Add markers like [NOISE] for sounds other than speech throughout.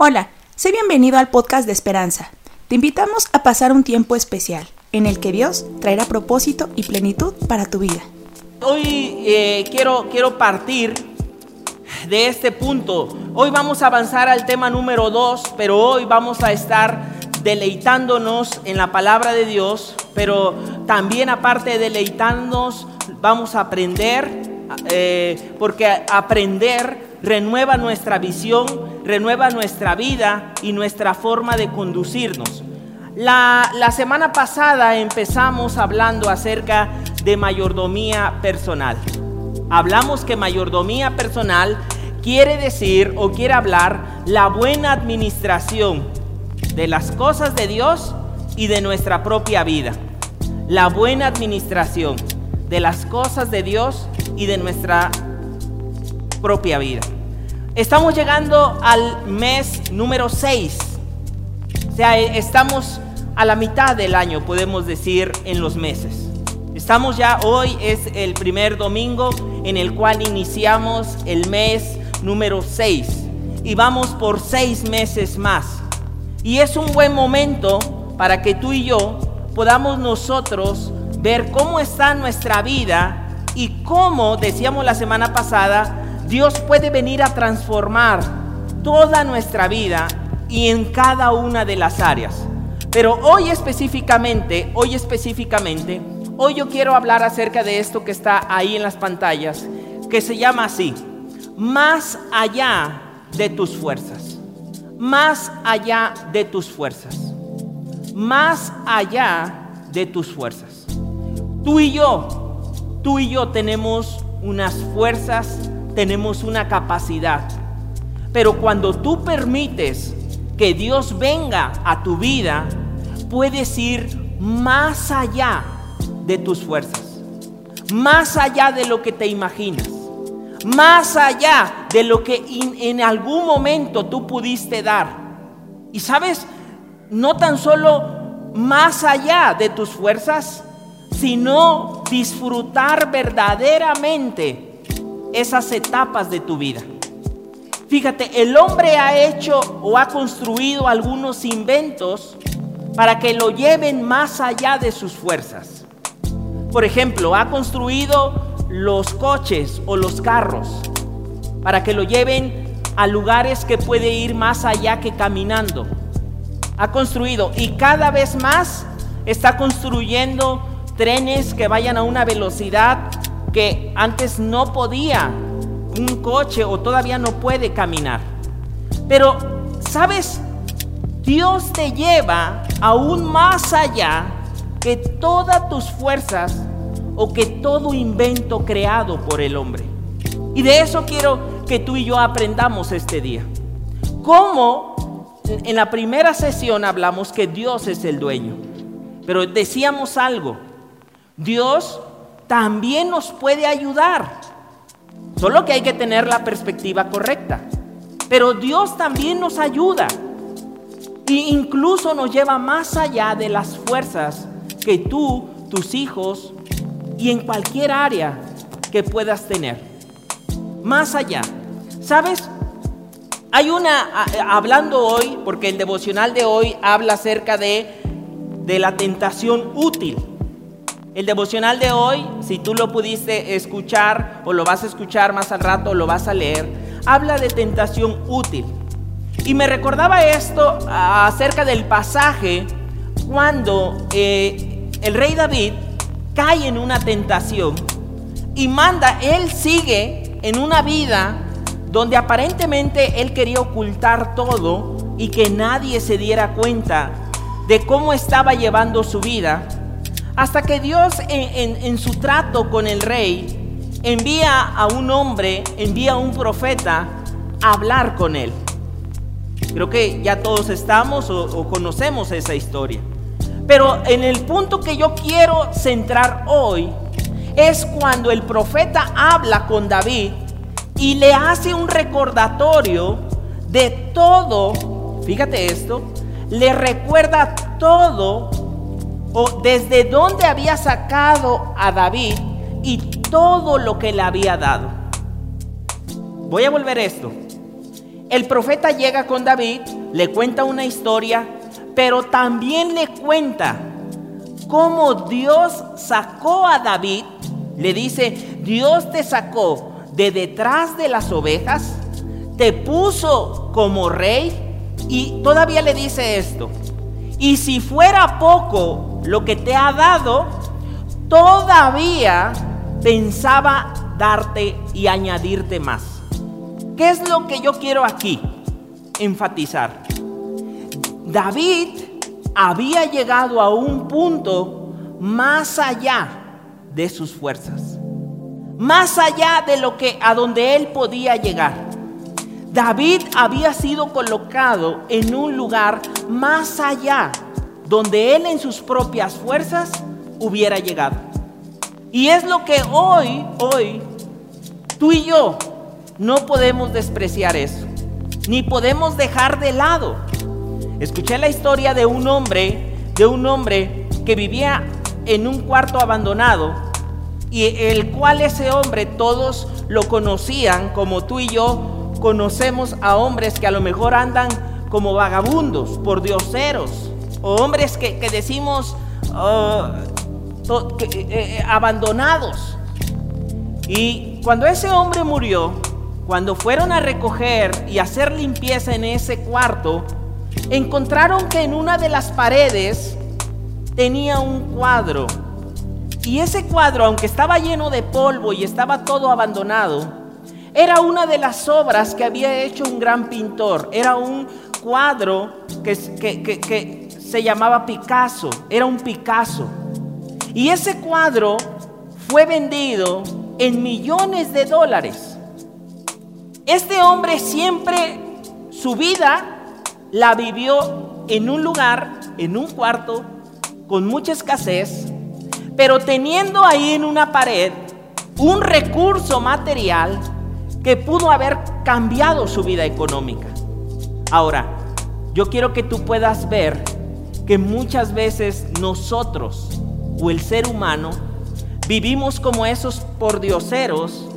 Hola, sé bienvenido al podcast de Esperanza. Te invitamos a pasar un tiempo especial en el que Dios traerá propósito y plenitud para tu vida. Hoy eh, quiero, quiero partir de este punto. Hoy vamos a avanzar al tema número 2, pero hoy vamos a estar deleitándonos en la palabra de Dios, pero también aparte de deleitarnos, vamos a aprender, eh, porque aprender renueva nuestra visión, renueva nuestra vida y nuestra forma de conducirnos. La, la, semana pasada empezamos hablando acerca de mayordomía personal. Hablamos que mayordomía personal quiere decir o quiere hablar la buena administración de las cosas de Dios y de nuestra propia vida. La buena administración de las cosas de Dios y de nuestra propia vida. Estamos llegando al mes número 6. O sea, estamos a la mitad del año, podemos decir, en los meses. Estamos ya, hoy es el primer domingo en el cual iniciamos el mes número 6 y vamos por seis meses más. Y es un buen momento para que tú y yo podamos nosotros ver cómo está nuestra vida y cómo, decíamos la semana pasada, Dios puede venir a transformar toda nuestra vida y en cada una de las áreas. Pero hoy específicamente, hoy específicamente, hoy yo quiero hablar acerca de esto que está ahí en las pantallas, que se llama así, más allá de tus fuerzas, más allá de tus fuerzas, más allá de tus fuerzas. Tú y yo, tú y yo tenemos unas fuerzas, tenemos una capacidad. Pero cuando tú permites que Dios venga a tu vida, puedes ir más allá de tus fuerzas, más allá de lo que te imaginas, más allá de lo que en algún momento tú pudiste dar. Y sabes, no tan solo más allá de tus fuerzas, sino disfrutar verdaderamente esas etapas de tu vida. Fíjate, el hombre ha hecho o ha construido algunos inventos para que lo lleven más allá de sus fuerzas. Por ejemplo, ha construido los coches o los carros para que lo lleven a lugares que puede ir más allá que caminando. Ha construido y cada vez más está construyendo trenes que vayan a una velocidad que antes no podía un coche o todavía no puede caminar. Pero, ¿sabes? Dios te lleva aún más allá que todas tus fuerzas o que todo invento creado por el hombre. Y de eso quiero que tú y yo aprendamos este día. ¿Cómo en la primera sesión hablamos que Dios es el dueño? Pero decíamos algo, Dios también nos puede ayudar. Solo que hay que tener la perspectiva correcta. Pero Dios también nos ayuda. E incluso nos lleva más allá de las fuerzas que tú, tus hijos y en cualquier área que puedas tener. Más allá. ¿Sabes? Hay una, hablando hoy, porque el devocional de hoy habla acerca de, de la tentación útil. El devocional de hoy, si tú lo pudiste escuchar o lo vas a escuchar más al rato lo vas a leer, habla de tentación útil. Y me recordaba esto acerca del pasaje cuando eh, el rey David cae en una tentación y manda, él sigue en una vida donde aparentemente él quería ocultar todo y que nadie se diera cuenta de cómo estaba llevando su vida hasta que Dios en, su trato con el rey envía a un hombre, envía a un profeta a hablar con él. Creo que ya todos estamos o, o conocemos esa historia. Pero en el punto que yo quiero centrar hoy es cuando el profeta habla con David y le hace un recordatorio de todo, fíjate esto, le recuerda todo o desde dónde había sacado a David y todo lo que le había dado. Voy a volver esto. el profeta llega con David, le cuenta una historia, pero también le cuenta cómo Dios sacó a David. Le dice, Dios te sacó de detrás de las ovejas, te puso como rey y todavía le dice esto. Y si fuera poco lo que te ha dado, todavía pensaba darte y añadirte más. ¿Qué es lo que yo quiero aquí enfatizar? David había llegado a un punto más allá de sus fuerzas. Más allá de lo que a donde él podía llegar. David había sido colocado en un lugar más allá, donde él en sus propias fuerzas hubiera llegado. Y es lo que hoy, hoy, tú y yo no podemos despreciar eso, ni podemos dejar de lado. Escuché la historia de un hombre, de un hombre que vivía en un cuarto abandonado y el cual ese hombre todos lo conocían como tú y yo conocemos a hombres que a lo mejor andan como vagabundos, por dioseros, o hombres que, decimos ah, eh, eh, abandonados. Y cuando ese hombre murió, cuando fueron a recoger y hacer limpieza en ese cuarto, encontraron que en una de las paredes tenía un cuadro. Y ese cuadro, aunque estaba lleno de polvo y estaba todo abandonado, era una de las obras que había hecho un gran pintor. Era un cuadro que, que, se llamaba Picasso. Era un Picasso. Y ese cuadro fue vendido en millones de dólares. Este hombre siempre su vida la vivió en un lugar, en un cuarto, con mucha escasez, pero teniendo ahí en una pared un recurso material que pudo haber cambiado su vida económica. Ahora, yo quiero que tú puedas ver que muchas veces nosotros o el ser humano vivimos como esos pordioseros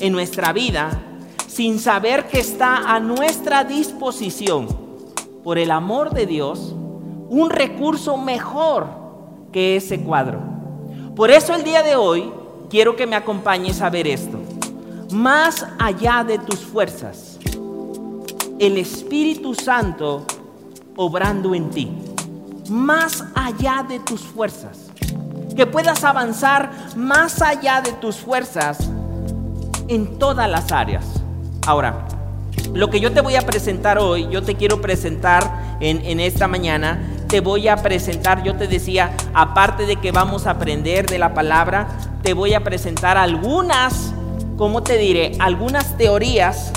en nuestra vida sin saber que está a nuestra disposición, por el amor de Dios, un recurso mejor que ese cuadro. Por eso el día de hoy quiero que me acompañes a ver esto más allá de tus fuerzas, el Espíritu Santo obrando en ti, más allá de tus fuerzas, que puedas avanzar más allá de tus fuerzas en todas las áreas. Ahora, lo que yo te voy a presentar hoy, yo te quiero presentar en, en esta mañana, te voy a presentar, yo te decía, aparte de que vamos a aprender de la palabra, te voy a presentar algunas como te diré, algunas teorías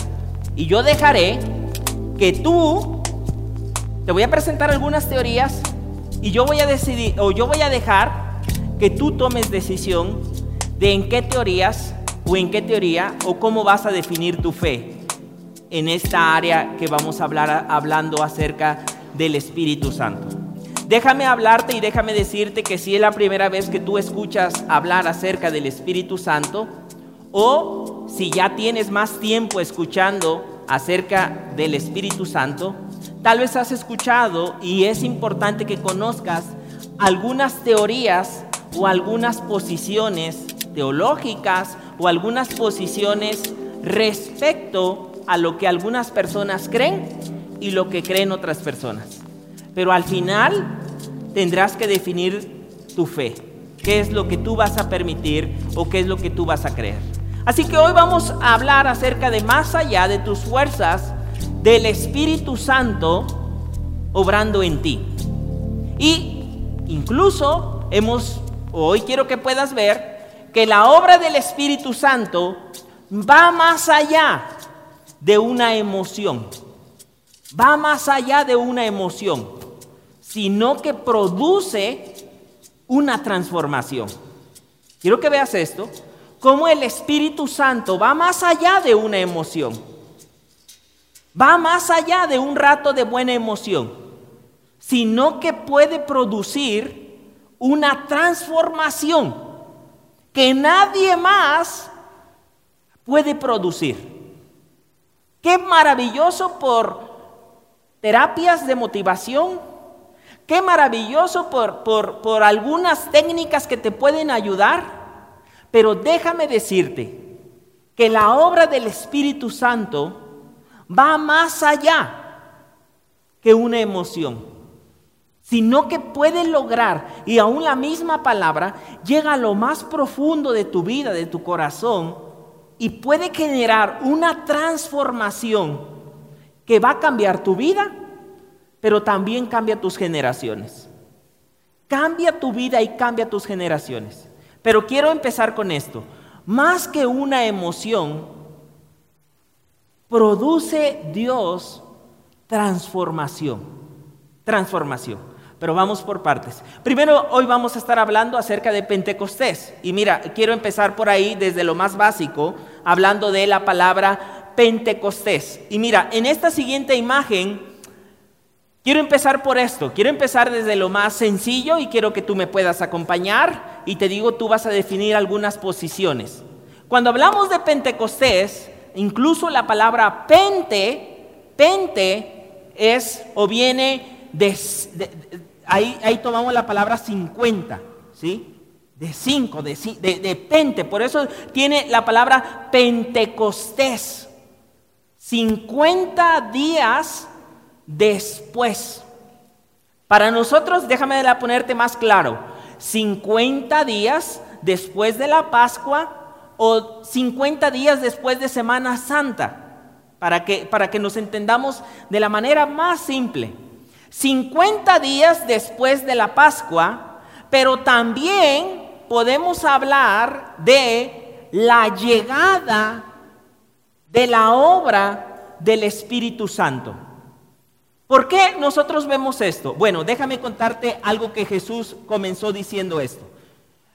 y yo dejaré que tú, te voy a presentar algunas teorías y yo voy a decidir, o yo voy a dejar que tú tomes decisión de en qué teorías o en qué teoría o cómo vas a definir tu fe en esta área que vamos a hablar hablando acerca del Espíritu Santo. Déjame hablarte y déjame decirte que si es la primera vez que tú escuchas hablar acerca del Espíritu Santo, o si ya tienes más tiempo escuchando acerca del Espíritu Santo, tal vez has escuchado y es importante que conozcas algunas teorías o algunas posiciones teológicas o algunas posiciones respecto a lo que algunas personas creen y lo que creen otras personas. Pero al final tendrás que definir tu fe. ¿Qué es lo que tú vas a permitir o qué es lo que tú vas a creer? Así que hoy vamos a hablar acerca de más allá de tus fuerzas, del Espíritu Santo obrando en ti. Y incluso hemos, hoy quiero que puedas ver que la obra del Espíritu Santo va más allá de una emoción. Va más allá de una emoción, sino que produce una transformación. Quiero que veas esto cómo el Espíritu Santo va más allá de una emoción. Va más allá de un rato de buena emoción, sino que puede producir una transformación que nadie más puede producir. Qué maravilloso por terapias de motivación. Qué maravilloso por, por, por algunas técnicas que te pueden ayudar. Pero déjame decirte que la obra del Espíritu Santo va más allá que una emoción, sino que puede lograr, y aún la misma palabra llega a lo más profundo de tu vida, de tu corazón, y puede generar una transformación que va a cambiar tu vida, pero también cambia tus generaciones. Cambia tu vida y cambia tus generaciones. Pero quiero empezar con esto. Más que una emoción, produce Dios transformación. Transformación. Pero vamos por partes. Primero, hoy vamos a estar hablando acerca de Pentecostés. Y mira, quiero empezar por ahí desde lo más básico, hablando de la palabra Pentecostés. Y mira, en esta siguiente imagen, quiero empezar por esto. Quiero empezar desde lo más sencillo y quiero que tú me puedas acompañar. Y te digo, tú vas a definir algunas posiciones. Cuando hablamos de Pentecostés, incluso la palabra pente, pente es o viene de, ahí, ahí tomamos la palabra 50, ¿sí? De 5, de, de, pente. Por eso tiene la palabra Pentecostés. 50 días después. Para nosotros, déjame ponerte más claro, 50 días después de la Pascua o 50 días después de Semana Santa, para que, para que nos entendamos de la manera más simple. 50 días después de la Pascua, pero también podemos hablar de la llegada de la obra del Espíritu Santo. ¿Por qué nosotros vemos esto? Bueno, déjame contarte algo que Jesús comenzó diciendo esto.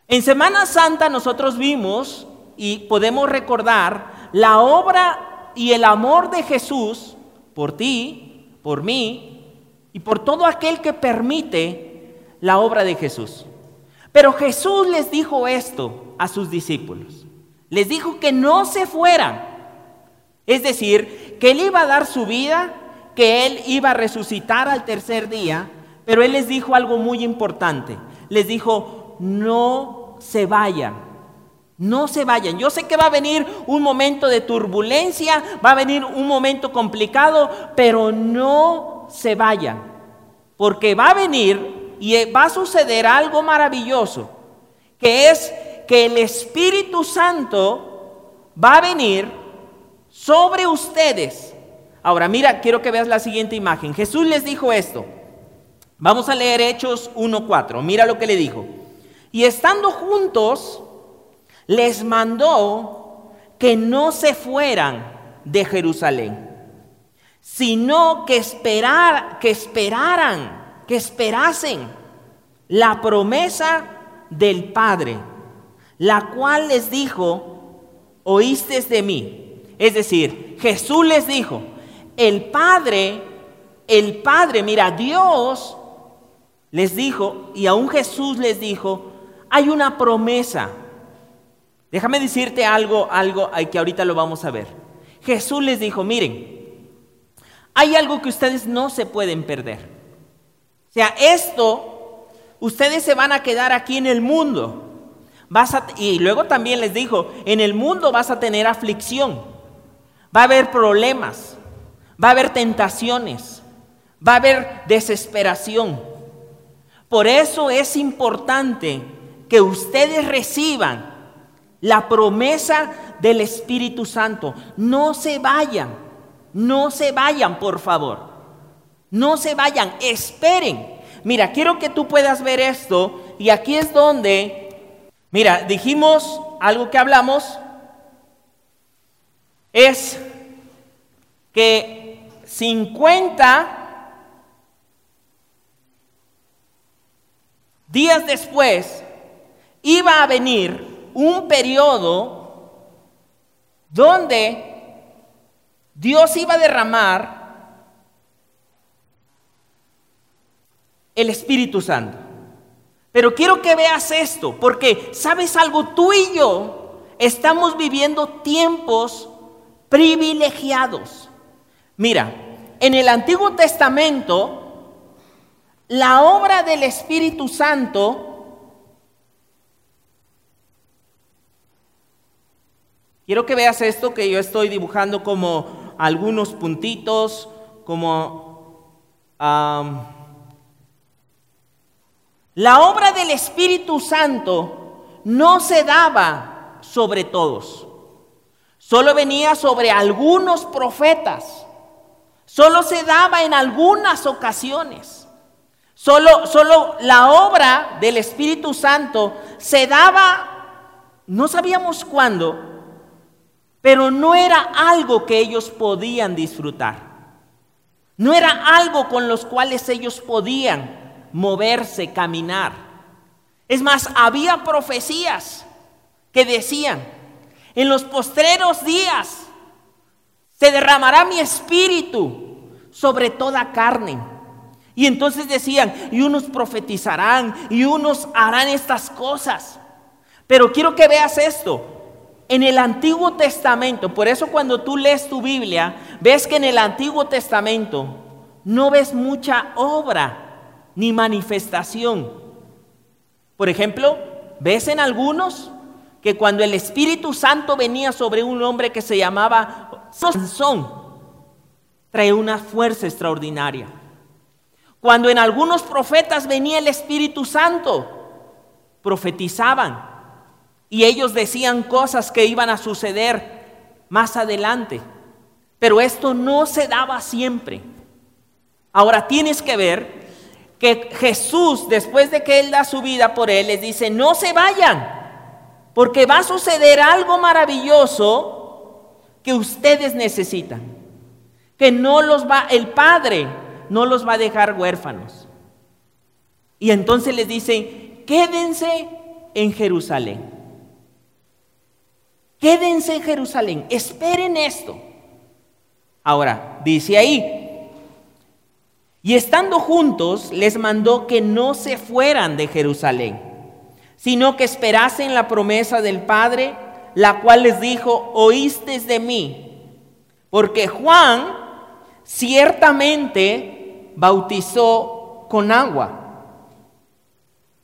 En Semana Santa nosotros vimos y podemos recordar la obra y el amor de Jesús por ti, por mí y por todo aquel que permite la obra de Jesús. Pero Jesús les dijo esto a sus discípulos. Les dijo que no se fueran. Es decir, que Él iba a dar su vida, que Él iba a resucitar al tercer día, pero Él les dijo algo muy importante. Les dijo, no se vayan. No se vayan. Yo sé que va a venir un momento de turbulencia, va a venir un momento complicado, pero no se vayan, porque va a venir y va a suceder algo maravilloso, que es que el Espíritu Santo va a venir sobre ustedes. Ahora mira, quiero que veas la siguiente imagen. Jesús les dijo esto. Vamos a leer Hechos 1.4. Mira lo que le dijo. Y estando juntos, les mandó que no se fueran de Jerusalén sino que, esperar, que esperaran, que esperasen la promesa del Padre, la cual les dijo, oíste de mí. Es decir, Jesús les dijo, el Padre, el Padre, mira, Dios les dijo, y aún Jesús les dijo, hay una promesa. Déjame decirte algo, algo que ahorita lo vamos a ver. Jesús les dijo, miren, hay algo que ustedes no se pueden perder. O sea, esto, ustedes se van a quedar aquí en el mundo. Vas y luego también les dijo, en el mundo vas a tener aflicción, va a haber problemas, va a haber tentaciones, va a haber desesperación. Por eso es importante que ustedes reciban la promesa del Espíritu Santo. No se vayan. No se vayan, por favor. No se vayan, esperen. Mira, quiero que tú puedas ver esto y aquí es donde, mira, dijimos algo que hablamos, es que 50 días después iba a venir un periodo donde Dios iba a derramar el Espíritu Santo. Pero quiero que veas esto, porque sabes algo, tú y yo estamos viviendo tiempos privilegiados. Mira, en el Antiguo Testamento, la obra del Espíritu Santo Quiero que veas esto que yo estoy dibujando como algunos puntitos, como la obra del Espíritu Santo no se daba sobre todos, solo venía sobre algunos profetas, solo se daba en algunas ocasiones. Solo, solo la obra del Espíritu Santo se daba, no sabíamos cuándo, pero no era algo que ellos podían disfrutar. No era algo con los cuales ellos podían moverse, caminar. Es más, había profecías que decían, en los postreros días se derramará mi espíritu sobre toda carne. Y entonces decían, y unos profetizarán, y unos harán estas cosas. Pero quiero que veas esto. En el Antiguo Testamento, por eso cuando tú lees tu Biblia, ves que en el Antiguo Testamento no ves mucha obra ni manifestación. Por ejemplo, ves en algunos que cuando el Espíritu Santo venía sobre un hombre que se llamaba Sansón, trae una fuerza extraordinaria. Cuando en algunos profetas venía el Espíritu Santo, profetizaban y ellos decían cosas que iban a suceder más adelante. Pero esto no se daba siempre. Ahora tienes que ver que Jesús, después de que Él da su vida por Él, les dice, no se vayan, porque va a suceder algo maravilloso que ustedes necesitan. Que no los va, el Padre no los va a dejar huérfanos. Y entonces les dice, quédense en Jerusalén. Quédense en Jerusalén, esperen esto. Ahora, dice ahí, y estando juntos les mandó que no se fueran de Jerusalén, sino que esperasen la promesa del Padre, la cual les dijo, oíste de mí, porque Juan ciertamente bautizó con agua.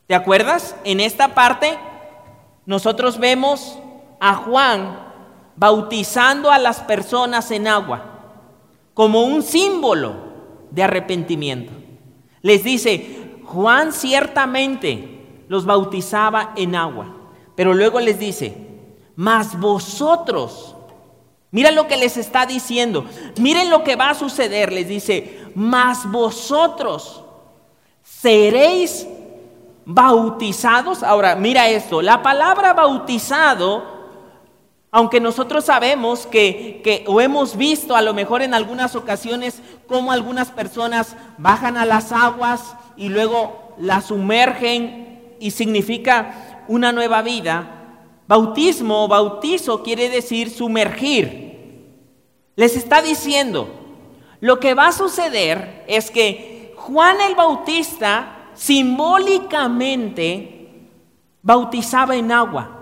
¿Te acuerdas? En esta parte nosotros vemos a Juan bautizando a las personas en agua como un símbolo de arrepentimiento. Les dice, Juan ciertamente los bautizaba en agua, pero luego les dice, mas vosotros, mira lo que les está diciendo, miren lo que va a suceder, les dice, mas vosotros seréis bautizados. Ahora, mira esto, la palabra bautizado aunque nosotros sabemos que, o hemos visto a lo mejor en algunas ocasiones cómo algunas personas bajan a las aguas y luego las sumergen y significa una nueva vida, bautismo o bautizo quiere decir sumergir. Les está diciendo, lo que va a suceder es que Juan el Bautista simbólicamente bautizaba en agua.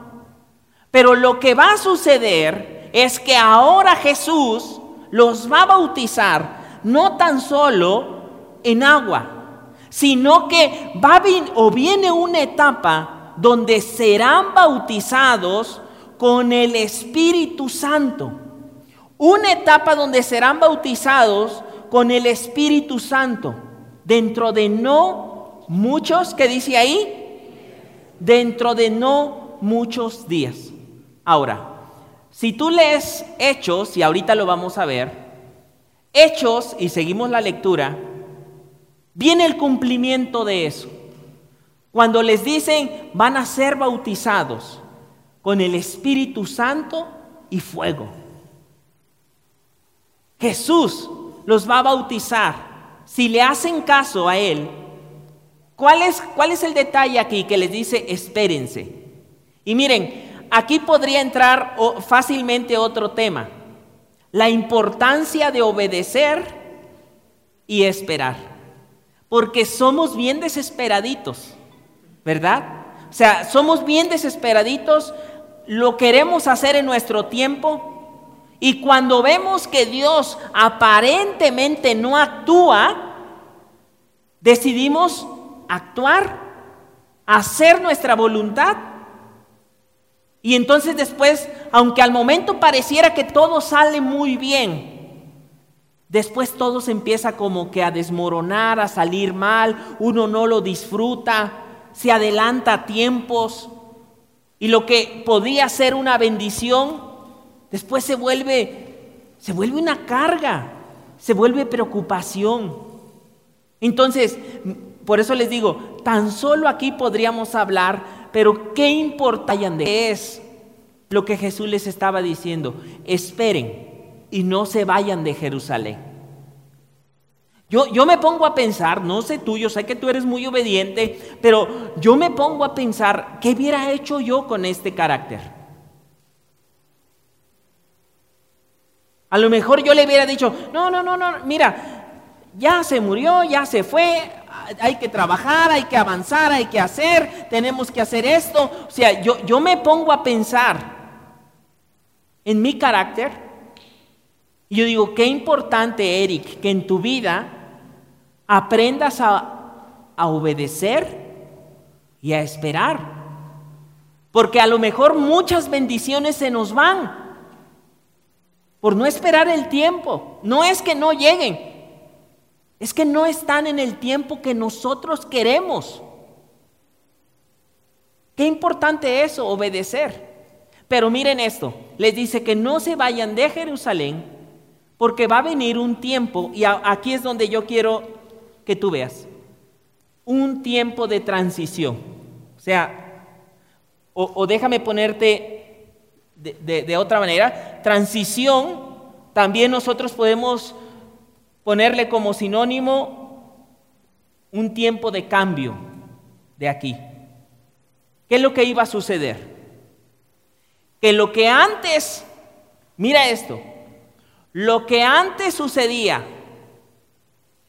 Pero lo que va a suceder es que ahora Jesús los va a bautizar no tan solo en agua, sino que va o viene una etapa donde serán bautizados con el Espíritu Santo. Una etapa donde serán bautizados con el Espíritu Santo. Dentro de no muchos, que dice ahí? Dentro de no muchos días. Ahora, si tú lees Hechos, y ahorita lo vamos a ver, Hechos, y seguimos la lectura, viene el cumplimiento de eso. Cuando les dicen van a ser bautizados con el Espíritu Santo y fuego. Jesús los va a bautizar. Si le hacen caso a Él, ¿cuál es, cuál es el detalle aquí que les dice espérense? Y miren, aquí podría entrar fácilmente otro tema, la importancia de obedecer y esperar, porque somos bien desesperaditos, ¿verdad? O sea, somos bien desesperaditos, lo queremos hacer en nuestro tiempo Y cuando vemos que Dios aparentemente no actúa, decidimos actuar, hacer nuestra voluntad. Y entonces después, aunque al momento pareciera que todo sale muy bien, después todo se empieza como que a desmoronar, a salir mal, uno no lo disfruta, se adelanta a tiempos y lo que podía ser una bendición, después se vuelve, se vuelve una carga, se vuelve preocupación. Entonces, por eso les digo, tan solo aquí podríamos hablar, pero qué importante es lo que Jesús les estaba diciendo. Esperen y no se vayan de Jerusalén. Yo, yo, me pongo a pensar, no sé tú, yo sé que tú eres muy obediente, pero yo me pongo a pensar, ¿qué hubiera hecho yo con este carácter? A lo mejor yo le hubiera dicho, no, no, no, no, mira, ya se murió, ya se fue, hay que trabajar, hay que avanzar, hay que hacer, tenemos que hacer esto. O sea, yo, yo me pongo a pensar en mi carácter y yo digo, qué importante, Eric, que en tu vida aprendas a, a obedecer y a esperar. Porque a lo mejor muchas bendiciones se nos van por no esperar el tiempo. No es que no lleguen, es que no están en el tiempo que nosotros queremos. Qué importante eso, obedecer. Pero miren esto, les dice que no se vayan de Jerusalén porque va a venir un tiempo, y aquí es donde yo quiero que tú veas. Un tiempo de transición. O sea, o, déjame ponerte de, de otra manera, transición, también nosotros podemos ponerle como sinónimo un tiempo de cambio de aquí. ¿Qué es lo que iba a suceder? Que lo que antes, mira esto, lo que antes sucedía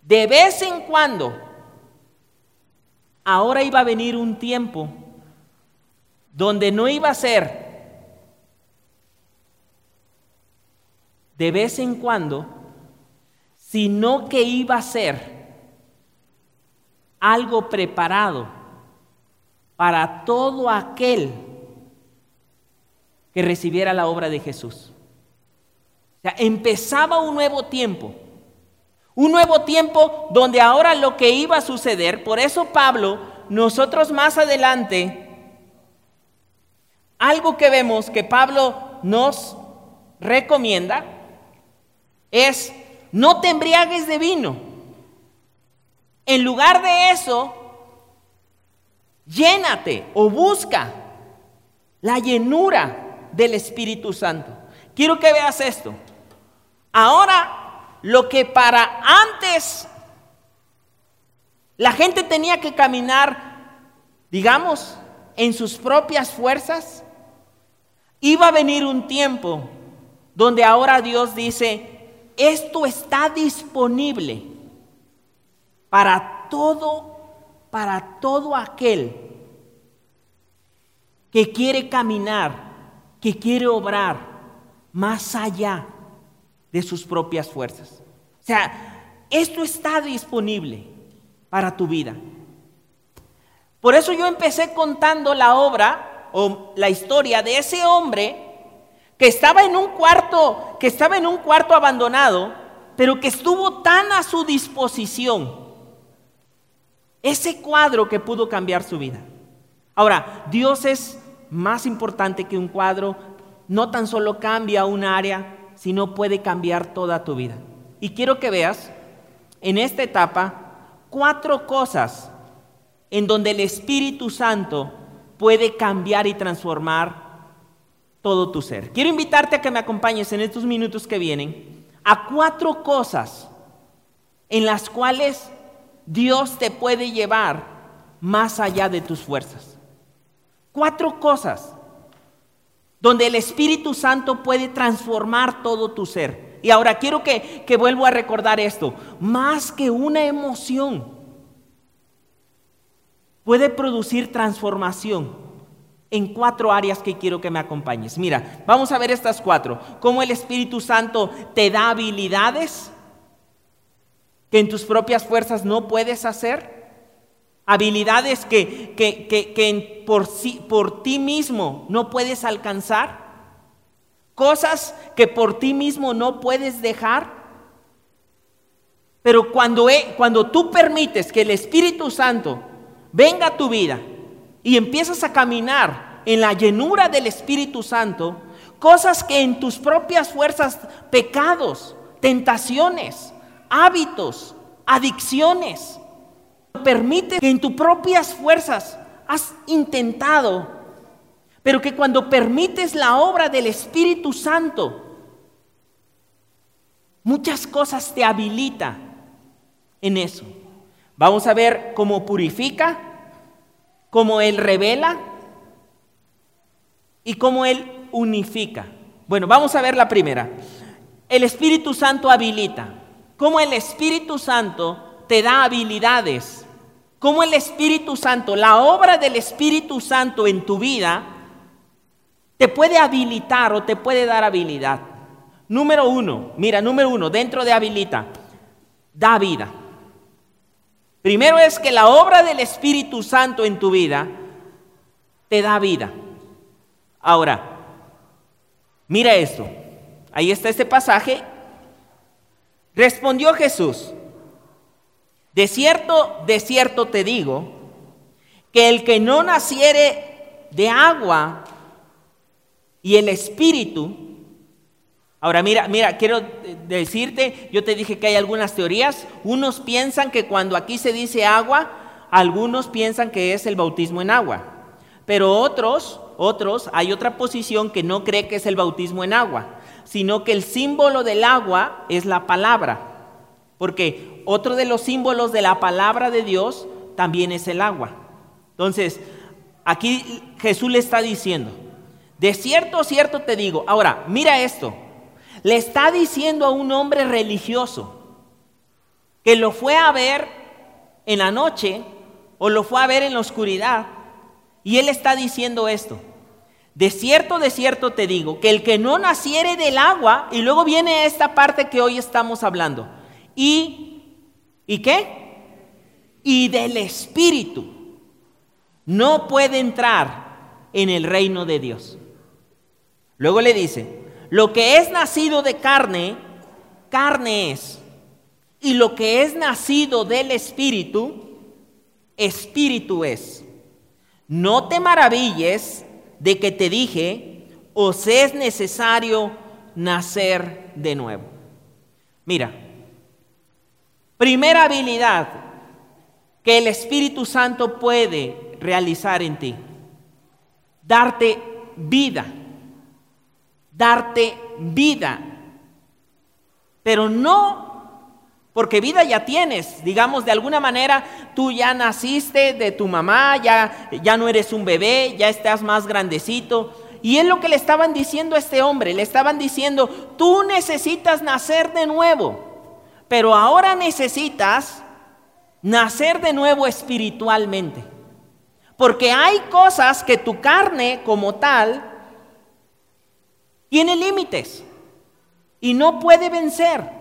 de vez en cuando, ahora iba a venir un tiempo donde no iba a ser de vez en cuando, sino que iba a ser algo preparado para todo aquel que recibiera la obra de Jesús. O sea, empezaba un nuevo tiempo un nuevo tiempo donde ahora lo que iba a suceder, por eso Pablo, nosotros más adelante, algo que vemos que Pablo nos recomienda es no te embriagues de vino. En lugar de eso, llénate o busca la llenura del Espíritu Santo. Quiero que veas esto. Ahora lo que para antes la gente tenía que caminar, digamos, en sus propias fuerzas, iba a venir un tiempo donde ahora Dios dice, esto está disponible para todo, para todo aquel que quiere caminar, que quiere obrar más allá de sus propias fuerzas. O sea, esto está disponible para tu vida. Por eso yo empecé contando la obra o la historia de ese hombre que estaba en un cuarto, que estaba en un cuarto abandonado, pero que estuvo tan a su disposición. Ese cuadro que pudo cambiar su vida. Ahora, Dios es más importante que un cuadro, no tan solo cambia un área, si no puede cambiar toda tu vida. Y quiero que veas en esta etapa cuatro cosas en donde el Espíritu Santo puede cambiar y transformar todo tu ser. Quiero invitarte a que me acompañes en estos minutos que vienen a cuatro cosas en las cuales Dios te puede llevar más allá de tus fuerzas. Cuatro cosas donde el Espíritu Santo puede transformar todo tu ser. Y ahora quiero que, que vuelvo a recordar esto, más que una emoción, puede producir transformación. En cuatro áreas que quiero que me acompañes. Mira, vamos a ver estas cuatro. Cómo el Espíritu Santo te da habilidades que en tus propias fuerzas no puedes hacer. Habilidades que, que, por, por ti mismo no puedes alcanzar. Cosas que por ti mismo no puedes dejar. Pero cuando, cuando tú permites que el Espíritu Santo venga a tu vida y empiezas a caminar en la llenura del Espíritu Santo, cosas que en tus propias fuerzas, pecados, tentaciones, hábitos, adicciones, permite que en tus propias fuerzas has intentado, pero que cuando permites la obra del Espíritu Santo, muchas cosas te habilita en eso. Vamos a ver cómo purifica, cómo Él revela y cómo Él unifica. Bueno, vamos a ver la primera. El Espíritu Santo habilita. Cómo el Espíritu Santo te da habilidades. Cómo el Espíritu Santo, la obra del Espíritu Santo en tu vida, te puede habilitar o te puede dar habilidad. Número uno, mira, número uno, dentro de habilita, da vida. Primero es que la obra del Espíritu Santo en tu vida te da vida. Ahora, mira esto. Ahí está este pasaje. Respondió Jesús, de cierto, de cierto te digo, que el que no naciere de agua y el Espíritu, Ahora mira, mira, quiero decirte, yo te dije que hay algunas teorías. Unos piensan que cuando aquí se dice agua, algunos piensan que es el bautismo en agua. Pero otros, otros, hay otra posición que no cree que es el bautismo en agua, sino que el símbolo del agua es la palabra. Porque otro de los símbolos de la palabra de Dios también es el agua. Entonces, aquí Jesús le está diciendo, de cierto, cierto te digo, ahora, mira esto, le está diciendo a un hombre religioso que lo fue a ver en la noche o lo fue a ver en la oscuridad. Y él está diciendo esto. De cierto, de cierto te digo, que el que no naciere del agua, y luego viene esta parte que hoy estamos hablando, y, ¿y qué? Y del Espíritu, no puede entrar en el reino de Dios. Luego le dice, lo que es nacido de carne, carne es. Y lo que es nacido del Espíritu, Espíritu es. No te maravilles de que te dije, os es necesario nacer de nuevo. Mira, primera habilidad que el Espíritu Santo puede realizar en ti, darte vida darte vida. Pero no porque vida ya tienes, digamos, de alguna manera tú ya naciste de tu mamá, ya, ya no eres un bebé, ya estás más grandecito. Y es lo que le estaban diciendo a este hombre, le estaban diciendo, tú necesitas nacer de nuevo, pero ahora necesitas nacer de nuevo espiritualmente. Porque hay cosas que tu carne como tal tiene límites y no puede vencer.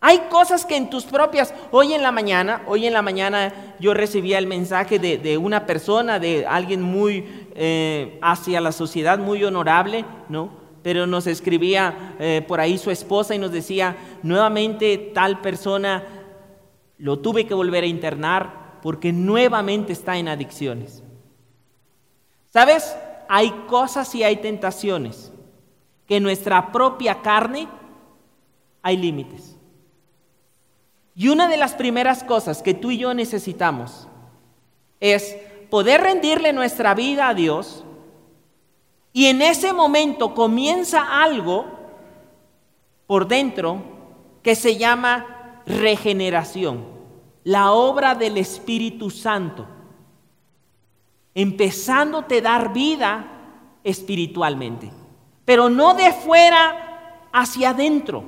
Hay cosas que en tus propias, hoy en la mañana, hoy en la mañana yo recibía el mensaje de, una persona, de alguien muy eh, hacia la sociedad, muy honorable, ¿no? Pero nos escribía eh, por ahí su esposa y nos decía, nuevamente tal persona lo tuve que volver a internar porque nuevamente está en adicciones. ¿Sabes? Hay cosas y hay tentaciones que en nuestra propia carne hay límites. Y una de las primeras cosas que tú y yo necesitamos es poder rendirle nuestra vida a Dios y en ese momento comienza algo por dentro que se llama regeneración, la obra del Espíritu Santo empezándote a dar vida espiritualmente, pero no de fuera hacia adentro.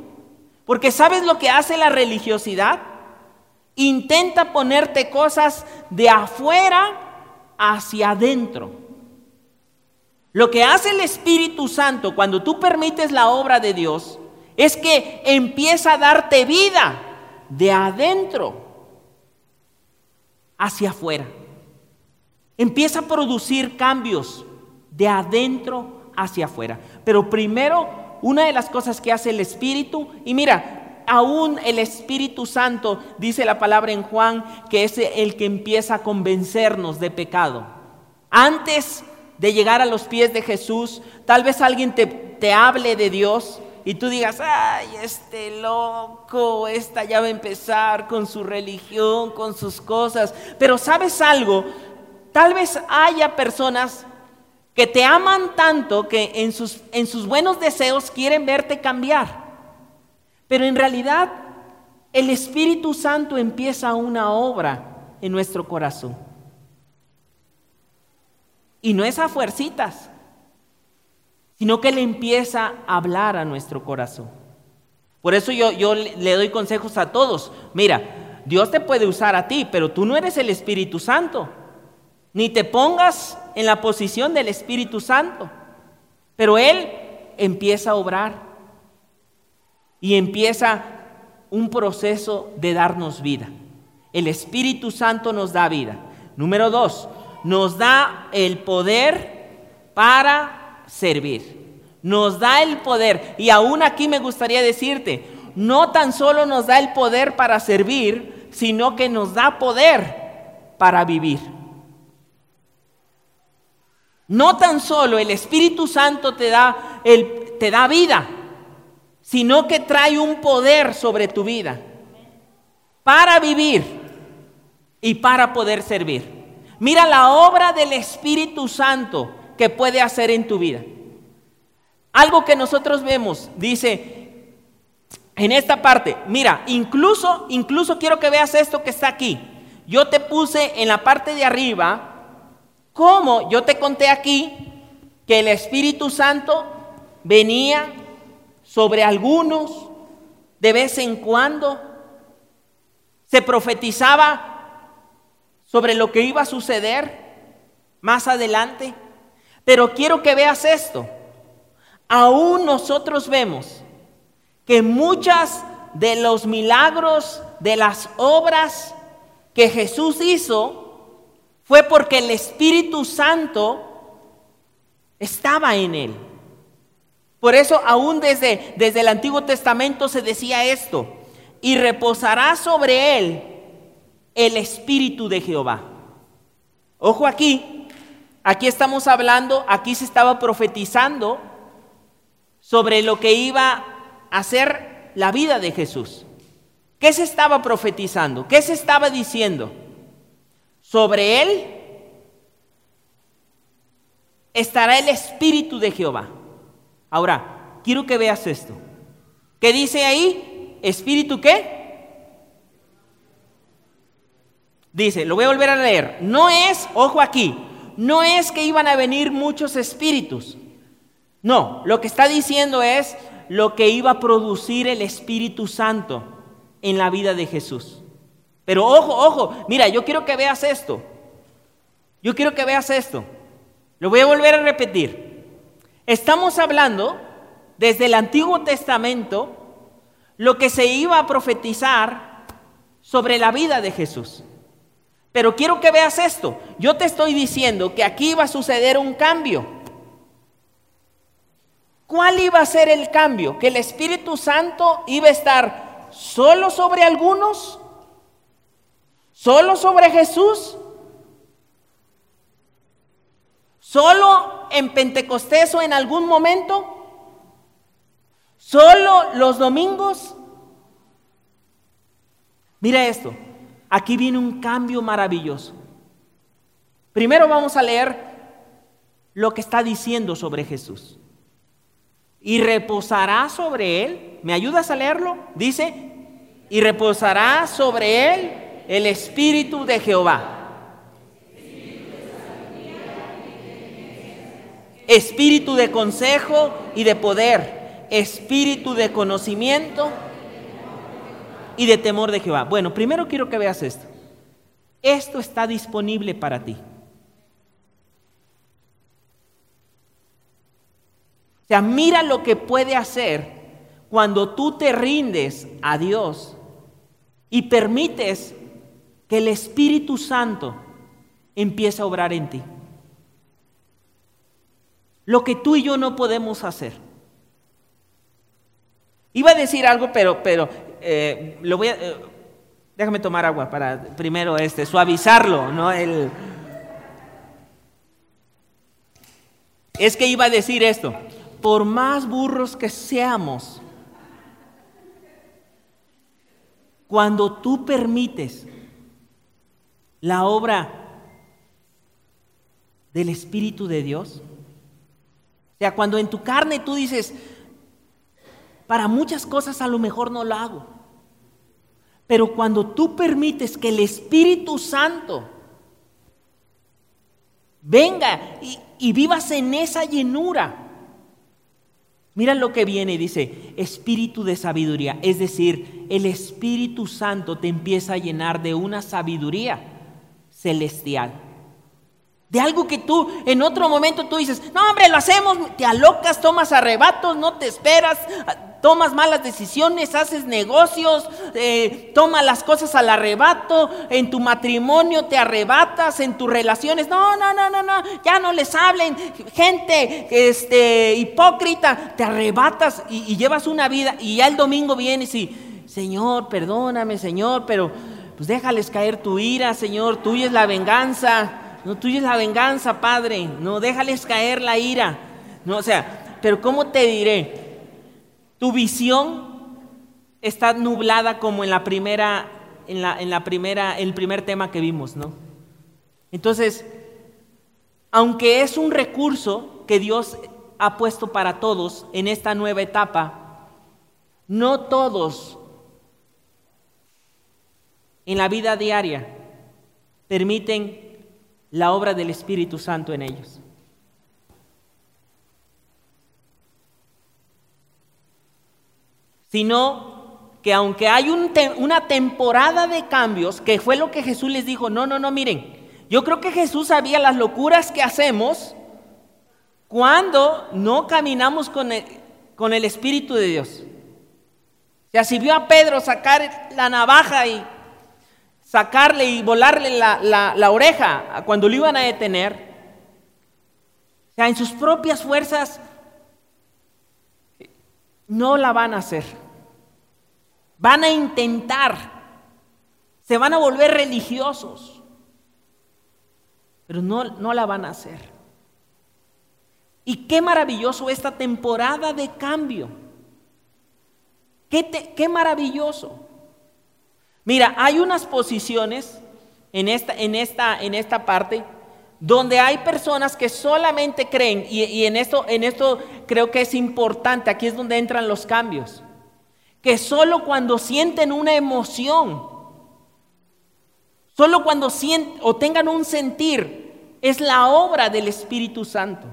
Porque ¿sabes lo que hace la religiosidad? Intenta ponerte cosas de afuera hacia adentro. Lo que hace el Espíritu Santo cuando tú permites la obra de Dios es que empieza a darte vida de adentro hacia afuera. Empieza a producir cambios de adentro hacia afuera. Pero primero, una de las cosas que hace el Espíritu, y mira, aún el Espíritu Santo, dice la palabra en Juan, que es el que empieza a convencernos de pecado. Antes de llegar a los pies de Jesús, tal vez alguien te, te hable de Dios y tú digas, ay, este loco, esta ya va a empezar con su religión, con sus cosas. Pero sabes algo, tal vez haya personas que te aman tanto que en sus, en sus buenos deseos quieren verte cambiar. Pero en realidad el Espíritu Santo empieza una obra en nuestro corazón. Y no es a fuercitas, sino que le empieza a hablar a nuestro corazón. Por eso yo, yo le doy consejos a todos. Mira, Dios te puede usar a ti, pero tú no eres el Espíritu Santo. Ni te pongas en la posición del Espíritu Santo. Pero Él empieza a obrar y empieza un proceso de darnos vida. El Espíritu Santo nos da vida. Número dos, nos da el poder para servir. Nos da el poder. Y aún aquí me gustaría decirte, no tan solo nos da el poder para servir, sino que nos da poder para vivir. No tan solo el Espíritu Santo te da, el, te da vida, sino que trae un poder sobre tu vida para vivir y para poder servir. Mira la obra del Espíritu Santo que puede hacer en tu vida. Algo que nosotros vemos, dice en esta parte, mira, incluso, incluso quiero que veas esto que está aquí. Yo te puse en la parte de arriba, como yo te conté aquí, que el Espíritu Santo venía sobre algunos de vez en cuando, se profetizaba sobre lo que iba a suceder más adelante. Pero quiero que veas esto. Aún nosotros vemos que muchas de los milagros, de las obras que Jesús hizo, fue porque el Espíritu Santo estaba en él. Por eso aún desde, desde el Antiguo Testamento se decía esto, y reposará sobre él el Espíritu de Jehová. Ojo aquí, aquí estamos hablando, aquí se estaba profetizando sobre lo que iba a ser la vida de Jesús. ¿Qué se estaba profetizando? ¿Qué se estaba diciendo? Sobre él estará el Espíritu de Jehová. Ahora, quiero que veas esto. ¿Qué dice ahí? ¿Espíritu qué? Dice, lo voy a volver a leer. No es, ojo aquí, no es que iban a venir muchos espíritus. No, lo que está diciendo es lo que iba a producir el Espíritu Santo en la vida de Jesús. Pero ojo, ojo, mira, yo quiero que veas esto. Yo quiero que veas esto. Lo voy a volver a repetir. Estamos hablando desde el Antiguo Testamento lo que se iba a profetizar sobre la vida de Jesús. Pero quiero que veas esto. Yo te estoy diciendo que aquí iba a suceder un cambio. ¿Cuál iba a ser el cambio? Que el Espíritu Santo iba a estar solo sobre algunos, solo sobre Jesús, solo en Pentecostés o en algún momento, solo los domingos. Mira esto, aquí viene un cambio maravilloso. Primero vamos a leer lo que está diciendo sobre Jesús. Y reposará sobre él. ¿Me ayudas a leerlo? Dice, y reposará sobre él el Espíritu de Jehová. Espíritu de consejo y de poder. Espíritu de conocimiento y de temor de Jehová. Bueno, primero quiero que veas esto. Esto está disponible para ti. sea, mira lo que puede hacer cuando tú te rindes a Dios y permites que el Espíritu Santo empiece a obrar en ti. Lo que tú y yo no podemos hacer. Iba a decir algo, pero, pero eh, lo voy a, eh, déjame tomar agua para primero este, suavizarlo, ¿no? El, es que iba a decir esto, por más burros que seamos, cuando tú permites la obra del Espíritu de Dios, o sea, cuando en tu carne tú dices, para muchas cosas a lo mejor no lo hago, pero cuando tú permites que el Espíritu Santo venga y, y vivas en esa llenura, Mira lo que viene, dice, espíritu de sabiduría. Es decir, el Espíritu Santo te empieza a llenar de una sabiduría celestial. De algo que tú en otro momento tú dices, no hombre, lo hacemos, te alocas, tomas arrebatos, no te esperas, tomas malas decisiones, haces negocios, eh, tomas las cosas al arrebato, en tu matrimonio te arrebatas, en tus relaciones, no, no, no, no, no, ya no les hablen, gente este, hipócrita, te arrebatas y, llevas una vida y ya el domingo vienes y, Señor, perdóname, Señor, pero pues déjales caer tu ira, Señor, tuya es la venganza, no tuya es la venganza, Padre, no déjales caer la ira, no, o sea, pero ¿cómo te diré? Tu visión está nublada como en la primera, en la, en la primera, el primer tema que vimos, ¿no? Entonces, aunque es un recurso que Dios ha puesto para todos en esta nueva etapa, no todos en la vida diaria permiten la obra del Espíritu Santo en ellos. sino que aunque hay una temporada de cambios, que fue lo que Jesús les dijo, no, no, no, miren, yo creo que Jesús sabía las locuras que hacemos cuando no caminamos con el, con el Espíritu de Dios. O sea, si vio a Pedro sacar la navaja y sacarle y volarle la, la oreja cuando lo iban a detener, o sea, en sus propias fuerzas no la van a hacer. Van a intentar. Se van a volver religiosos. Pero no, no la van a hacer. Y qué maravilloso esta temporada de cambio. Qué, qué maravilloso. Mira, hay unas posiciones en esta, en esta, en esta parte donde hay personas que solamente creen, y, en, esto, en esto creo que es importante, aquí es donde entran los cambios, que solo cuando sienten una emoción, solo cuando sienten o tengan un sentir, es la obra del Espíritu Santo.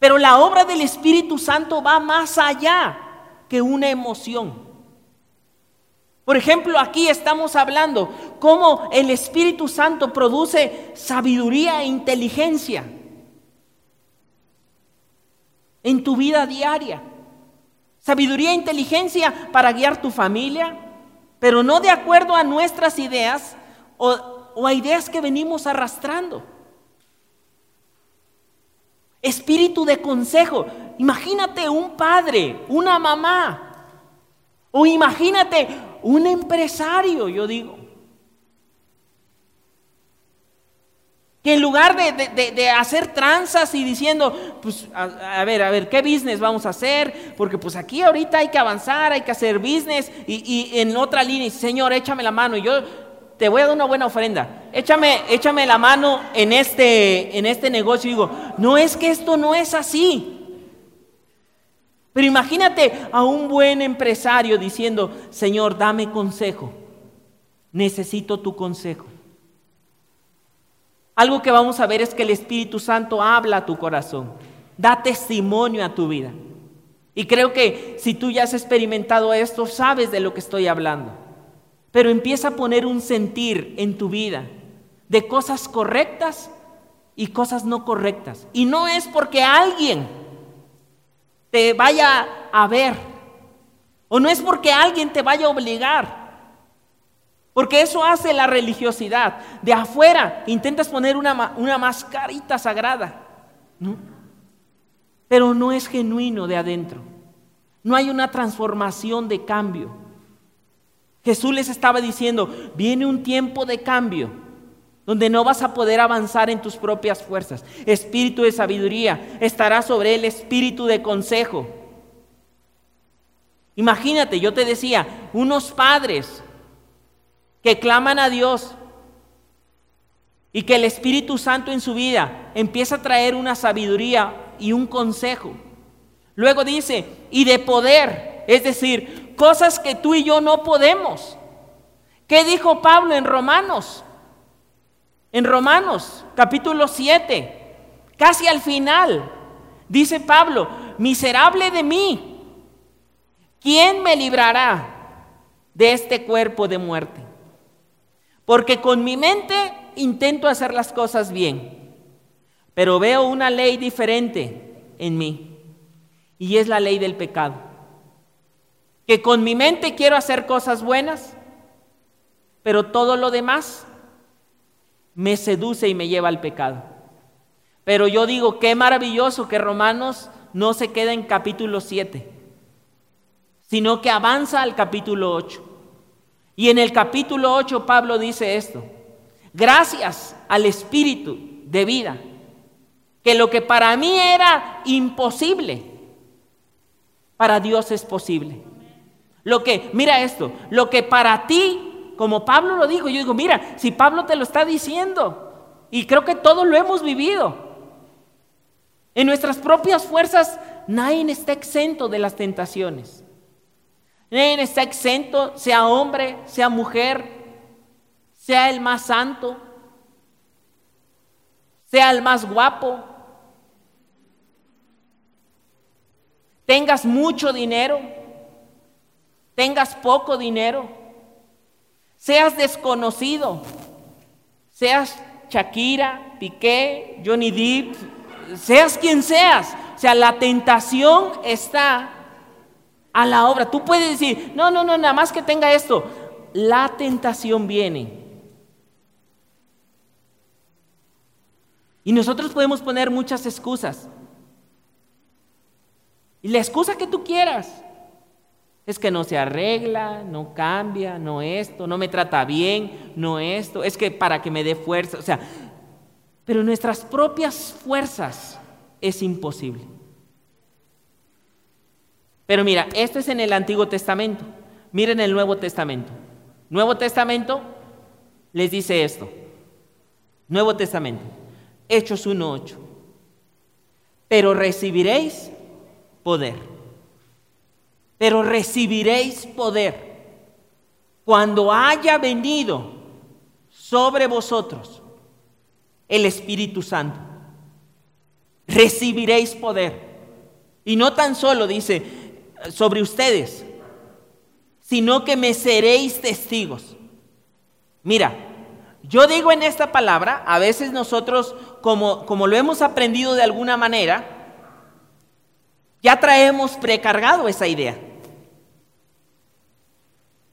Pero la obra del Espíritu Santo va más allá que una emoción. Por ejemplo, aquí estamos hablando cómo el Espíritu Santo produce sabiduría e inteligencia en tu vida diaria. Sabiduría e inteligencia para guiar tu familia, pero no de acuerdo a nuestras ideas o, a ideas que venimos arrastrando. Espíritu de consejo. Imagínate un padre, una mamá. O imagínate un empresario, yo digo. Que en lugar de, hacer tranzas y diciendo, pues a, ver, a ver, ¿qué business vamos a hacer? Porque pues aquí ahorita hay que avanzar, hay que hacer business y, en otra línea, Señor, échame la mano y yo te voy a dar una buena ofrenda. Échame, échame la mano en este, en este negocio y digo, no es que esto no es así. Pero imagínate a un buen empresario diciendo, Señor, dame consejo. Necesito tu consejo. Algo que vamos a ver es que el Espíritu Santo habla a tu corazón, da testimonio a tu vida. Y creo que si tú ya has experimentado esto, sabes de lo que estoy hablando. Pero empieza a poner un sentir en tu vida de cosas correctas y cosas no correctas. Y no es porque alguien te vaya a ver. O no es porque alguien te vaya a obligar. Porque eso hace la religiosidad. De afuera intentas poner una, una mascarita sagrada. Pero no es genuino de adentro. No hay una transformación de cambio. Jesús les estaba diciendo, viene un tiempo de cambio donde no vas a poder avanzar en tus propias fuerzas. Espíritu de sabiduría estará sobre el espíritu de consejo. Imagínate, yo te decía, unos padres que claman a Dios y que el Espíritu Santo en su vida empieza a traer una sabiduría y un consejo. Luego dice, y de poder, es decir, cosas que tú y yo no podemos. ¿Qué dijo Pablo en Romanos? En Romanos capítulo 7, casi al final, dice Pablo, miserable de mí, ¿quién me librará de este cuerpo de muerte? Porque con mi mente intento hacer las cosas bien, pero veo una ley diferente en mí, y es la ley del pecado. Que con mi mente quiero hacer cosas buenas, pero todo lo demás me seduce y me lleva al pecado. Pero yo digo, qué maravilloso que Romanos no se queda en capítulo 7, sino que avanza al capítulo 8. Y en el capítulo 8 Pablo dice esto, gracias al Espíritu de vida, que lo que para mí era imposible, para Dios es posible. Lo que, mira esto, lo que para ti como Pablo lo dijo, yo digo, mira, si Pablo te lo está diciendo, y creo que todos lo hemos vivido, en nuestras propias fuerzas nadie está exento de las tentaciones. Nadie está exento, sea hombre, sea mujer, sea el más santo, sea el más guapo, tengas mucho dinero, tengas poco dinero seas desconocido, seas Shakira, Piqué, Johnny Depp, seas quien seas. O sea, la tentación está a la obra. Tú puedes decir, no, no, no, nada más que tenga esto. La tentación viene. Y nosotros podemos poner muchas excusas. Y la excusa que tú quieras. Es que no se arregla, no cambia, no esto, no me trata bien, no esto, es que para que me dé fuerza, o sea, pero nuestras propias fuerzas es imposible. Pero mira, esto es en el Antiguo Testamento. Miren el Nuevo Testamento. Nuevo Testamento les dice esto. Nuevo Testamento. Hechos 1.8. Pero recibiréis poder pero recibiréis poder cuando haya venido sobre vosotros el Espíritu Santo. Recibiréis poder. Y no tan solo dice sobre ustedes, sino que me seréis testigos. Mira, yo digo en esta palabra, a veces nosotros, como, como lo hemos aprendido de alguna manera, ya traemos precargado esa idea.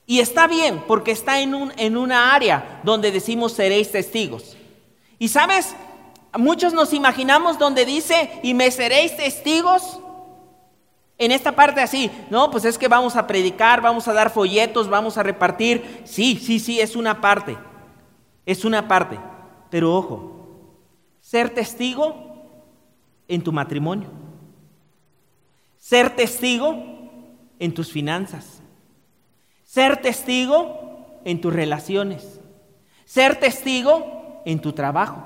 Y está bien, porque está en, un, en una área donde decimos seréis testigos. Y sabes, muchos nos imaginamos donde dice, y me seréis testigos. En esta parte así, no, pues es que vamos a predicar, vamos a dar folletos, vamos a repartir. Sí, sí, sí, es una parte. Es una parte. Pero ojo, ser testigo en tu matrimonio. Ser testigo en tus finanzas ser testigo en tus relaciones. Ser testigo en tu trabajo.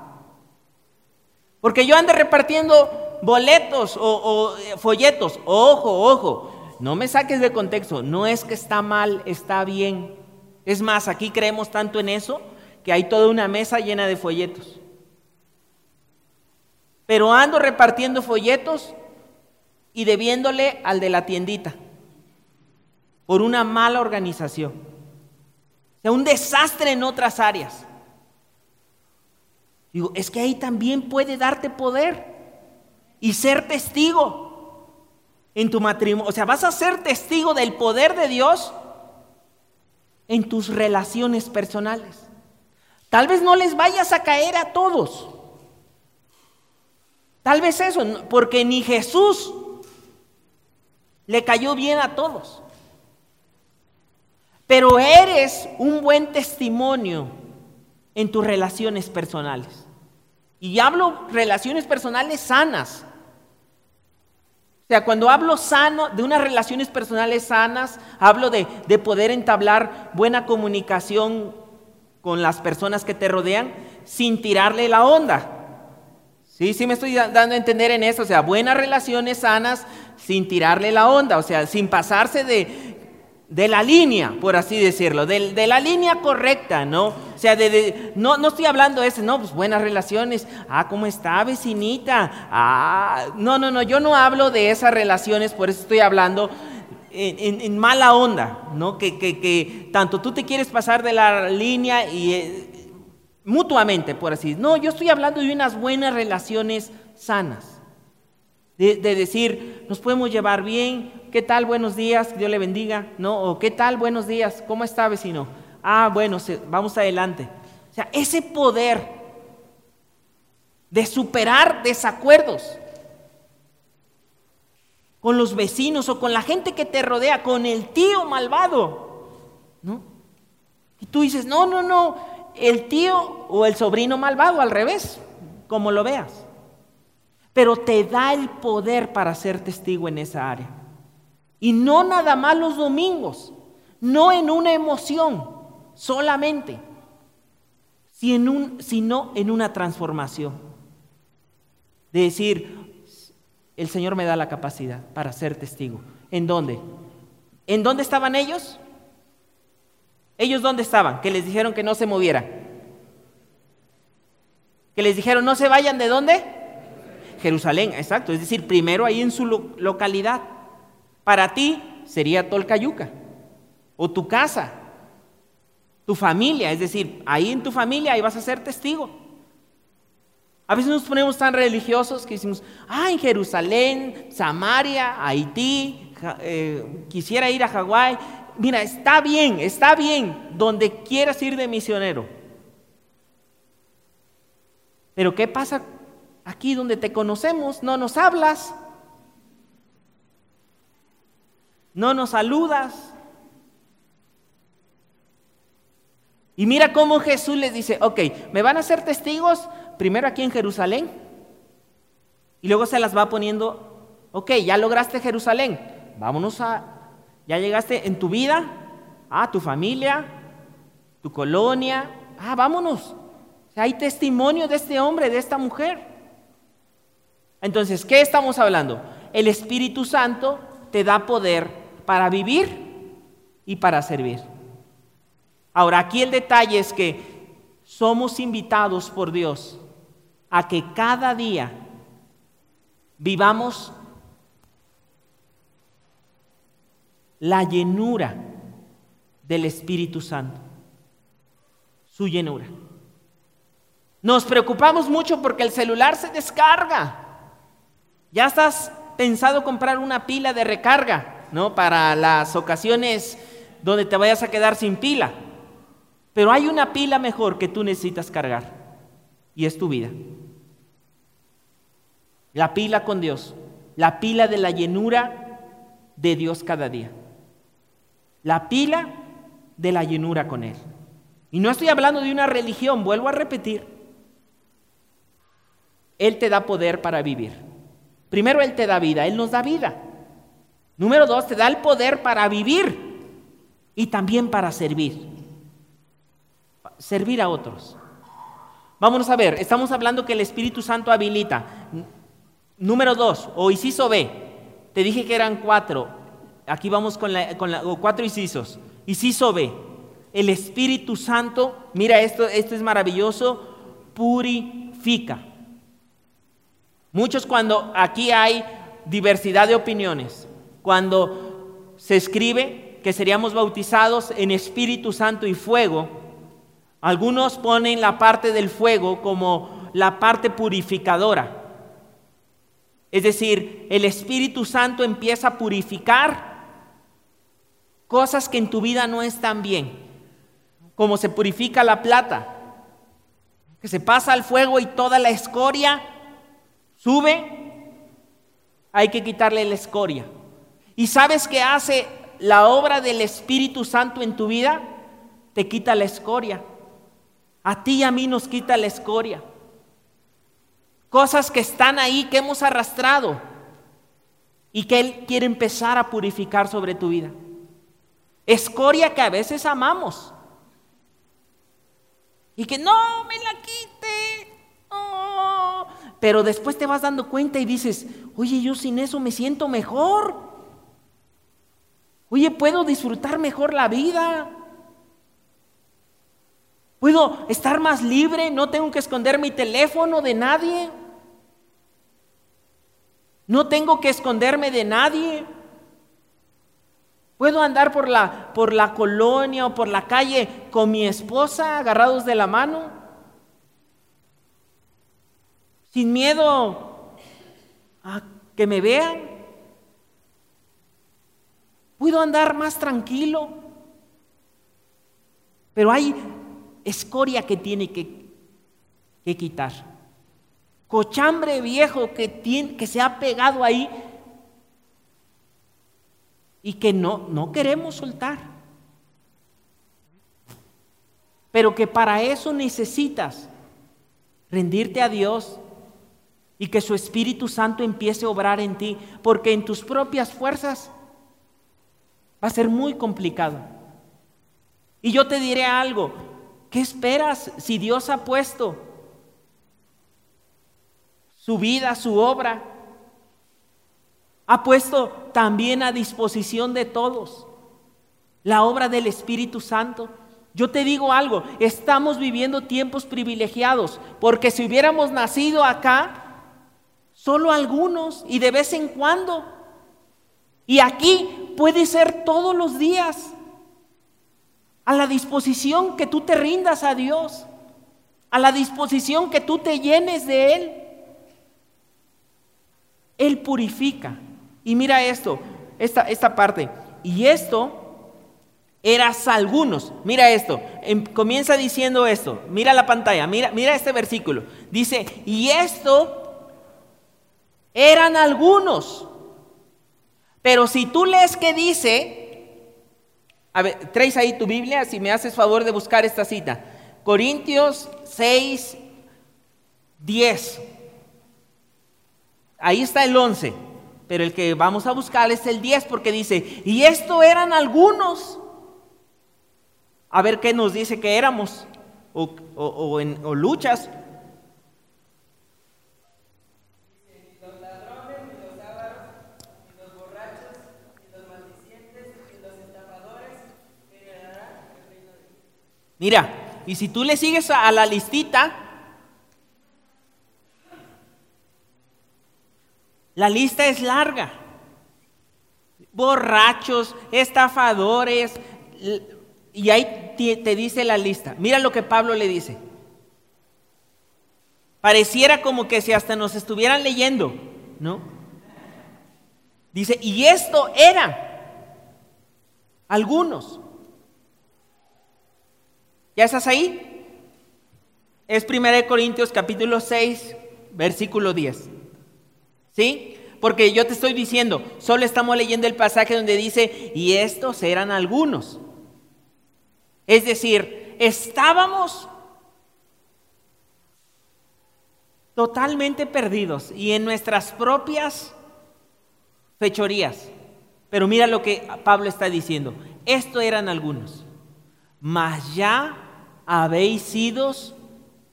Porque yo ando repartiendo boletos o, eh, folletos. Ojo, ojo. No me saques de contexto. No es que está mal, está bien. Es más, aquí creemos tanto en eso que hay toda una mesa llena de folletos. Pero ando repartiendo folletos y debiéndole al de la tiendita por una mala organización. O sea, un desastre en otras áreas. Digo, es que ahí también puede darte poder y ser testigo. en tu matrimonio. O sea, vas a ser testigo del poder de Dios en tus relaciones personales. Tal vez no les vayas a caer a todos. Tal vez eso, porque ni Jesús le cayó bien a todos. Pero eres un buen testimonio en tus relaciones personales. Y hablo relaciones personales sanas. O sea, cuando hablo sano, de unas relaciones personales sanas, hablo de, de poder entablar buena comunicación con las personas que te rodean sin tirarle la onda. Sí, sí me estoy dando a entender en eso, o sea, buenas relaciones sanas sin tirarle la onda, o sea, sin pasarse de, de la línea, por así decirlo, de, de la línea correcta, ¿no? O sea, de, no, no estoy hablando de ese, no, pues buenas relaciones, ah, ¿cómo está vecinita? Ah, no, no, no, yo no hablo de esas relaciones, por eso estoy hablando en, mala onda, ¿no? Que, que, que, tanto tú te quieres pasar de la línea y eh, mutuamente, por así No, yo estoy hablando de unas buenas relaciones sanas. De, decir, nos podemos llevar bien, ¿qué tal? Buenos días, Dios le bendiga, ¿no? O ¿qué tal? Buenos días, ¿cómo está vecino? Ah, bueno, vamos adelante. O sea, ese poder de superar desacuerdos con los vecinos o con la gente que te rodea, con el tío malvado, ¿no? Y tú dices, no, no, no, el tío o el sobrino malvado, al revés, como lo veas. Pero te da el poder para ser testigo en esa área. Y no nada más los domingos, no en una emoción solamente, sino en una transformación. De decir, el Señor me da la capacidad para ser testigo. ¿En dónde? ¿En dónde estaban ellos? ¿Ellos dónde estaban? Que les dijeron que no se movieran. Que les dijeron no se vayan de dónde? Jerusalén, exacto. Es decir, primero ahí en su localidad. Para ti sería Tolcayuca. O tu casa. Tu familia. Es decir, ahí en tu familia ahí vas a ser testigo. A veces nos ponemos tan religiosos que decimos, ah, en Jerusalén, Samaria, Haití, eh, quisiera ir a Hawái mira, está bien, está bien donde quieras ir de misionero. Pero ¿qué pasa aquí donde te conocemos? No nos hablas, no nos saludas. Y mira cómo Jesús les dice, ok, me van a ser testigos primero aquí en Jerusalén. Y luego se las va poniendo, ok, ya lograste Jerusalén, vámonos a ya llegaste en tu vida, a tu familia, tu colonia. Ah, vámonos. Hay testimonio de este hombre, de esta mujer. Entonces, ¿qué estamos hablando? El Espíritu Santo te da poder para vivir y para servir. Ahora, aquí el detalle es que somos invitados por Dios a que cada día vivamos la llenura del Espíritu Santo, su llenura. Nos preocupamos mucho porque el celular se descarga. Ya estás pensado comprar una pila de recarga, ¿no? Para las ocasiones donde te vayas a quedar sin pila. Pero hay una pila mejor que tú necesitas cargar y es tu vida. La pila con Dios, la pila de la llenura de Dios cada día la pila de la llenura con Él. Y no estoy hablando de una religión, vuelvo a repetir. Él te da poder para vivir. Primero, Él te da vida, Él nos da vida. Número dos, te da el poder para vivir y también para servir. Servir a otros. Vámonos a ver, estamos hablando que el Espíritu Santo habilita. Número dos, o inciso B, te dije que eran cuatro. Aquí vamos con, la, cuatro incisos. Inciso B. El Espíritu Santo, mira esto, esto es maravilloso, purifica. Muchos cuando aquí hay diversidad de opiniones, cuando se escribe que seríamos bautizados en Espíritu Santo y fuego, algunos ponen la parte del fuego como la parte purificadora. Es decir, el Espíritu Santo empieza a purificar cosas que en tu vida no están bien, como se purifica la plata, que se pasa al fuego y toda la escoria sube, hay que quitarle la escoria. ¿Y sabes qué hace la obra del Espíritu Santo en tu vida? Te quita la escoria. A ti y a mí nos quita la escoria. Cosas que están ahí, que hemos arrastrado y que Él quiere empezar a purificar sobre tu vida. Escoria que a veces amamos. Y que no me la quite. Pero después te vas dando cuenta y dices, oye, yo sin eso me siento mejor. Oye, puedo disfrutar mejor la vida. Puedo estar más libre, no tengo que esconder mi teléfono de nadie. No tengo que esconderme de nadie. Puedo andar por la, por la colonia o por la calle con mi esposa agarrados de la mano. Sin miedo a que me vean. Puedo andar más tranquilo. Pero hay escoria que tiene que, que quitar. Cochambre viejo que, tiene, que se ha pegado ahí y que no, no queremos soltar. Pero que para eso necesitas rendirte a Dios y que su Espíritu Santo empiece a obrar en ti, porque en tus propias fuerzas va a ser muy complicado. Y yo te diré algo, ¿qué esperas si Dios ha puesto su vida, su obra ha puesto también a disposición de todos la obra del Espíritu Santo. Yo te digo algo, estamos viviendo tiempos privilegiados, porque si hubiéramos nacido acá, solo algunos y de vez en cuando, y aquí puede ser todos los días, a la disposición que tú te rindas a Dios, a la disposición que tú te llenes de Él. Él purifica. Y mira esto, esta, esta parte. Y esto eras algunos. Mira esto. Em, comienza diciendo esto. Mira la pantalla. Mira, mira este versículo. Dice, y esto eran algunos. Pero si tú lees que dice, a ver, traes ahí tu Biblia, si me haces favor de buscar esta cita. Corintios 6, 10. Ahí está el 11 pero el que vamos a buscar es el 10 porque dice, y esto eran algunos. A ver qué nos dice que éramos, o, en, luchas. Mira, y si tú le sigues a la listita, La lista es larga. Borrachos, estafadores, y ahí te dice la lista. Mira lo que Pablo le dice. Pareciera como que si hasta nos estuvieran leyendo, ¿no? Dice, y esto era algunos. ¿Ya estás ahí? Es 1 Corintios capítulo 6, versículo 10. ¿Sí? Porque yo te estoy diciendo, solo estamos leyendo el pasaje donde dice, y estos eran algunos. Es decir, estábamos totalmente perdidos y en nuestras propias fechorías. Pero mira lo que Pablo está diciendo. Esto eran algunos. Mas ya habéis sido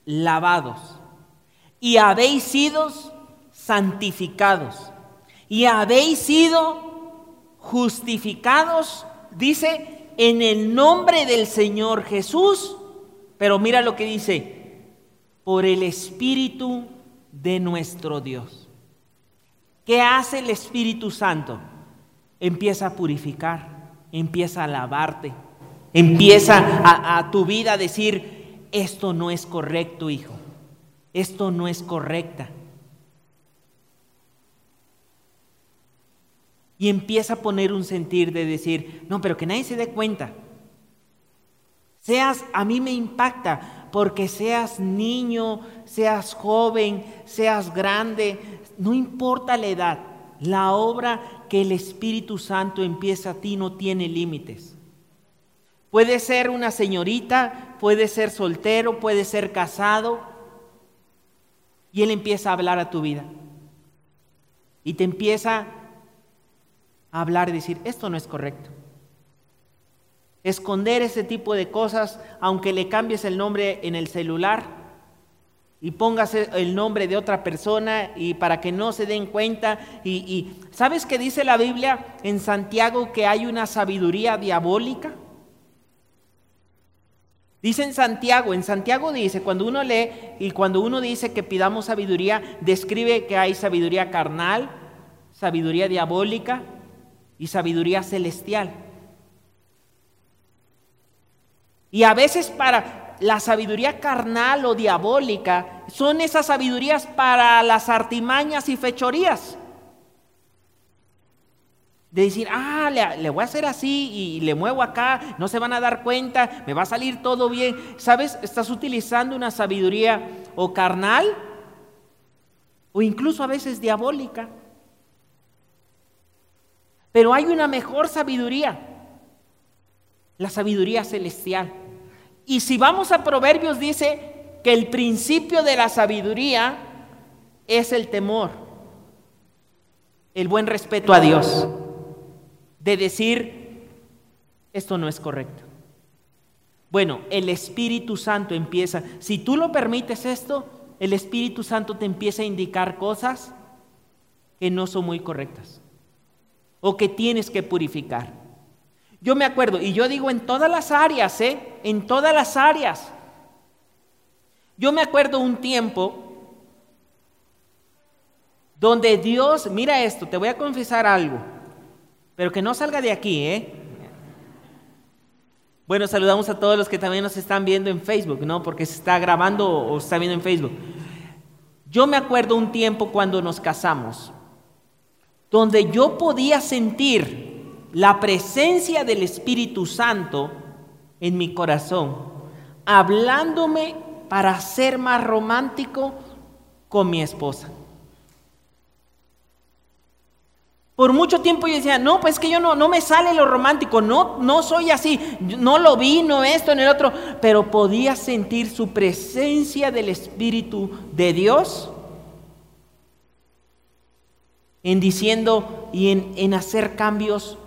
lavados y habéis sido santificados y habéis sido justificados, dice, en el nombre del Señor Jesús. Pero mira lo que dice, por el Espíritu de nuestro Dios. ¿Qué hace el Espíritu Santo? Empieza a purificar, empieza a lavarte, empieza a, tu vida a decir, esto no es correcto, hijo, esto no es correcta Y empieza a poner un sentir de decir, no, pero que nadie se dé cuenta. Seas, a mí me impacta, porque seas niño, seas joven, seas grande, no importa la edad, la obra que el Espíritu Santo empieza a ti no tiene límites. Puede ser una señorita, puede ser soltero, puede ser casado, y Él empieza a hablar a tu vida. Y te empieza a hablar y decir, esto no es correcto. Esconder ese tipo de cosas, aunque le cambies el nombre en el celular y pongas el nombre de otra persona y para que no se den cuenta. Y, y ¿sabes qué dice la Biblia en Santiago que hay una sabiduría diabólica? Dice en Santiago, en Santiago dice, cuando uno lee y cuando uno dice que pidamos sabiduría, describe que hay sabiduría carnal, sabiduría diabólica y sabiduría celestial. Y a veces para la sabiduría carnal o diabólica son esas sabidurías para las artimañas y fechorías. De decir, ah, le, voy a hacer así y le muevo acá, no se van a dar cuenta, me va a salir todo bien. ¿Sabes? Estás utilizando una sabiduría o carnal o incluso a veces diabólica. Pero hay una mejor sabiduría, la sabiduría celestial. Y si vamos a Proverbios, dice que el principio de la sabiduría es el temor, el buen respeto a Dios de decir, esto no es correcto. Bueno, el Espíritu Santo empieza, si tú lo permites esto, el Espíritu Santo te empieza a indicar cosas que no son muy correctas o que tienes que purificar. Yo me acuerdo, y yo digo en todas las áreas, ¿eh? En todas las áreas. Yo me acuerdo un tiempo donde Dios, mira esto, te voy a confesar algo. Pero que no salga de aquí, ¿eh? Bueno, saludamos a todos los que también nos están viendo en Facebook, ¿no? Porque se está grabando o se está viendo en Facebook. Yo me acuerdo un tiempo cuando nos casamos, donde yo podía sentir la presencia del Espíritu Santo en mi corazón, hablándome para ser más romántico con mi esposa. Por mucho tiempo yo decía, no, pues que yo no, no me sale lo romántico, no, no soy así, no lo vi, no esto, en el otro, pero podía sentir su presencia del Espíritu de Dios en diciendo y en, en hacer cambios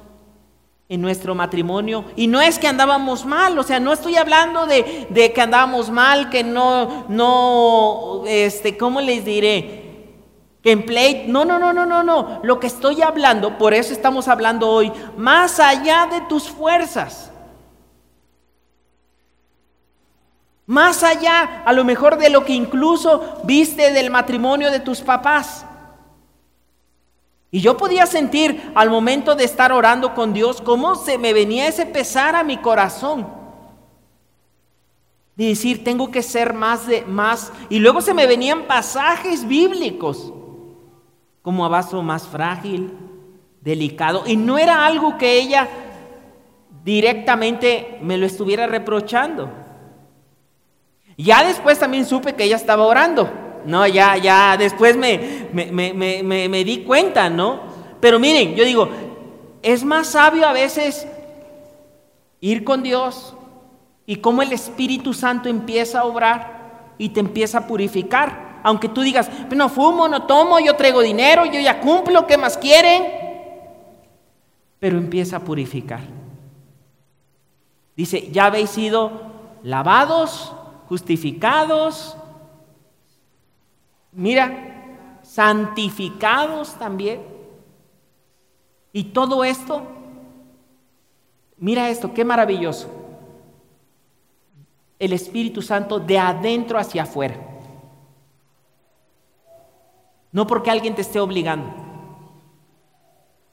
en nuestro matrimonio. Y no es que andábamos mal, o sea, no estoy hablando de, de que andábamos mal, que no, no, este, ¿cómo les diré? Play, no, no, no, no, no, no. Lo que estoy hablando, por eso estamos hablando hoy, más allá de tus fuerzas. Más allá, a lo mejor de lo que incluso viste del matrimonio de tus papás. Y yo podía sentir al momento de estar orando con Dios cómo se me venía ese pesar a mi corazón. De decir, tengo que ser más de más. Y luego se me venían pasajes bíblicos como a vaso más frágil, delicado. Y no era algo que ella directamente me lo estuviera reprochando. Ya después también supe que ella estaba orando. No, ya, ya, después me, me, di cuenta, ¿no? Pero miren, yo digo, es más sabio a veces ir con Dios y cómo el Espíritu Santo empieza a obrar y te empieza a purificar aunque tú digas, no fumo, no tomo, yo traigo dinero, yo ya cumplo, ¿qué más quieren? Pero empieza a purificar. Dice, ya habéis sido lavados, justificados, mira, santificados también. Y todo esto, mira esto, qué maravilloso. El Espíritu Santo de adentro hacia afuera. No porque alguien te esté obligando.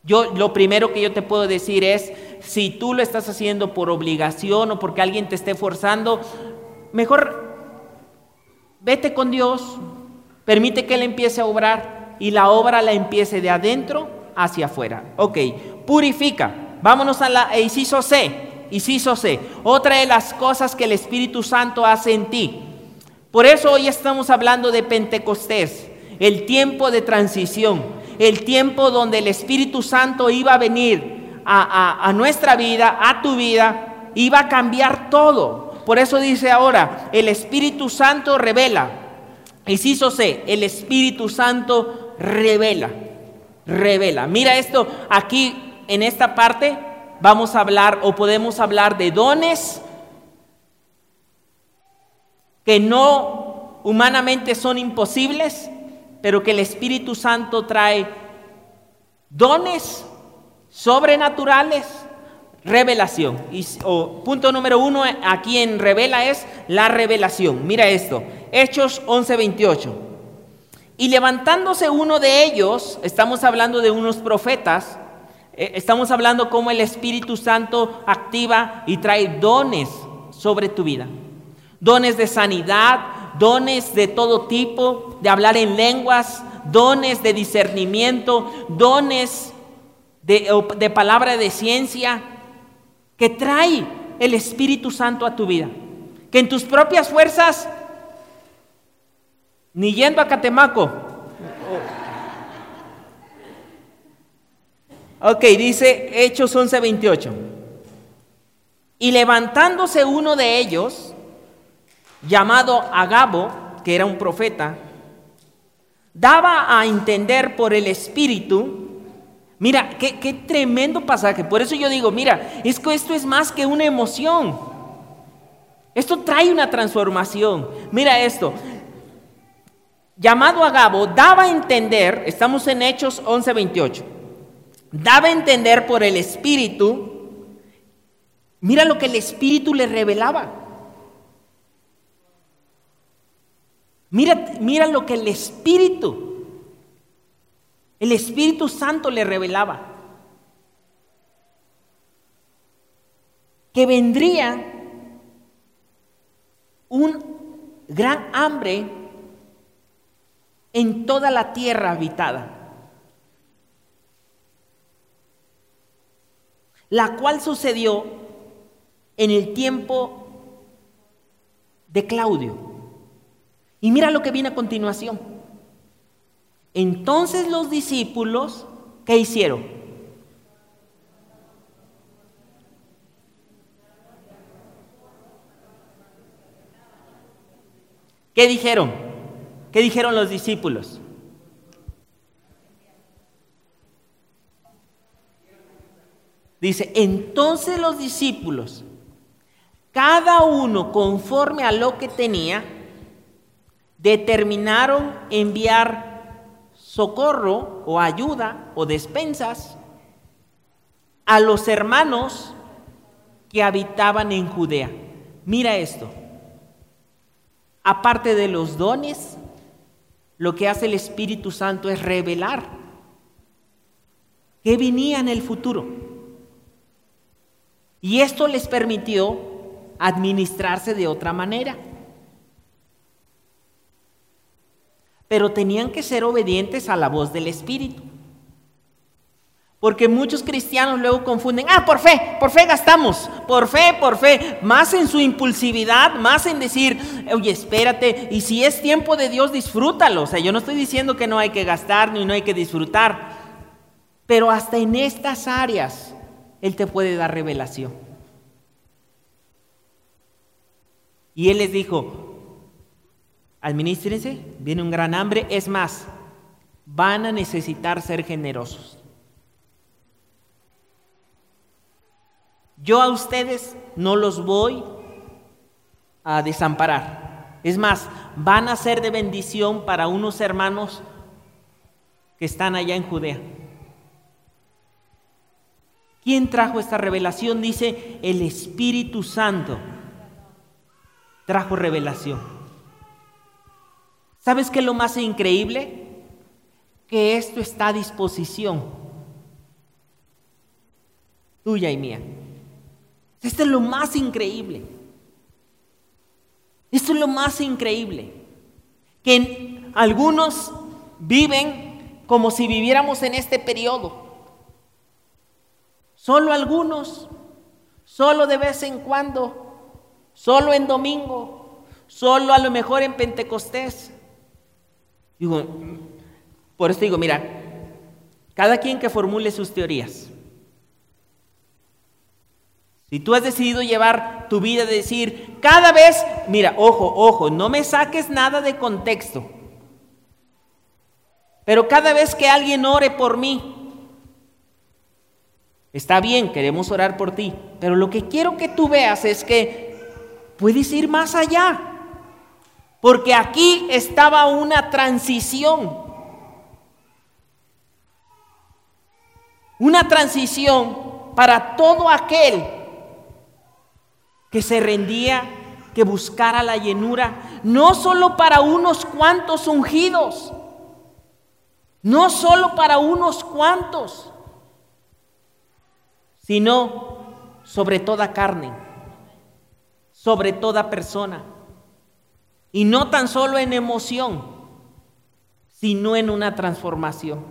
Yo lo primero que yo te puedo decir es, si tú lo estás haciendo por obligación o porque alguien te esté forzando, mejor vete con Dios, permite que Él empiece a obrar y la obra la empiece de adentro hacia afuera. Ok, purifica. Vámonos a la inciso C. Inciso. Otra de las cosas que el Espíritu Santo hace en ti. Por eso hoy estamos hablando de Pentecostés, el tiempo de transición, el tiempo donde el Espíritu Santo iba a venir a, a nuestra vida, a tu vida, iba a cambiar todo. Por eso dice ahora, el Espíritu Santo revela. Inciso C, el Espíritu Santo revela. Revela. Mira esto aquí en esta parte vamos a hablar o podemos hablar de dones que no humanamente son imposibles, pero que el Espíritu Santo trae dones sobrenaturales Revelación. Y, punto número uno aquí en revela es la revelación. Mira esto. Hechos 11:28. Y levantándose uno de ellos, estamos hablando de unos profetas, eh, estamos hablando cómo el Espíritu Santo activa y trae dones sobre tu vida. Dones de sanidad, dones de todo tipo, de hablar en lenguas, dones de discernimiento, dones de, palabra de ciencia, que trae el Espíritu Santo a tu vida. Que en tus propias fuerzas, ni yendo a Catemaco. Ok, dice Hechos 11:28. Y levantándose uno de ellos, llamado Agabo, que era un profeta, daba a entender por el Espíritu Mira, qué, tremendo pasaje. Por eso yo digo, mira, es que esto es más que una emoción. Esto trae una transformación. Mira esto. Llamado a Gabo, daba a entender, estamos en Hechos 11:28, daba a entender por el Espíritu, mira lo que el Espíritu le revelaba. Mira, mira lo que el Espíritu el Espíritu Santo le revelaba que vendría un gran hambre en toda la tierra habitada, la cual sucedió en el tiempo de Claudio. Y mira lo que viene a continuación. Entonces los discípulos, ¿qué hicieron? ¿Qué dijeron? ¿Qué dijeron los discípulos? Dice, entonces los discípulos, cada uno conforme a lo que tenía, determinaron enviar socorro o ayuda o despensas a los hermanos que habitaban en Judea. Mira esto. Aparte de los dones, lo que hace el Espíritu Santo es revelar que venía en el futuro. Y esto les permitió administrarse de otra manera. Pero tenían que ser obedientes a la voz del Espíritu. Porque muchos cristianos luego confunden, ah, por fe, por fe gastamos, por fe, por fe, más en su impulsividad, más en decir, oye, espérate, y si es tiempo de Dios, disfrútalo. O sea, yo no estoy diciendo que no hay que gastar ni no hay que disfrutar, pero hasta en estas áreas Él te puede dar revelación. Y Él les dijo, Administrense, viene un gran hambre. Es más, van a necesitar ser generosos. Yo a ustedes no los voy a desamparar. Es más, van a ser de bendición para unos hermanos que están allá en Judea. ¿Quién trajo esta revelación? Dice el Espíritu Santo. Trajo revelación. ¿Sabes qué es lo más increíble? Que esto está a disposición tuya y mía. Esto es lo más increíble. Esto es lo más increíble. Que algunos viven como si viviéramos en este periodo. Solo algunos, solo de vez en cuando, solo en domingo, solo a lo mejor en Pentecostés. Digo, por eso digo, mira, cada quien que formule sus teorías. Si tú has decidido llevar tu vida de decir, cada vez, mira, ojo, ojo, no me saques nada de contexto. Pero cada vez que alguien ore por mí, está bien, queremos orar por ti. Pero lo que quiero que tú veas es que puedes ir más allá. Porque aquí estaba una transición. Una transición para todo aquel que se rendía, que buscara la llenura, no solo para unos cuantos ungidos, no solo para unos cuantos, sino sobre toda carne, sobre toda persona. Y no tan solo en emoción, sino en una transformación.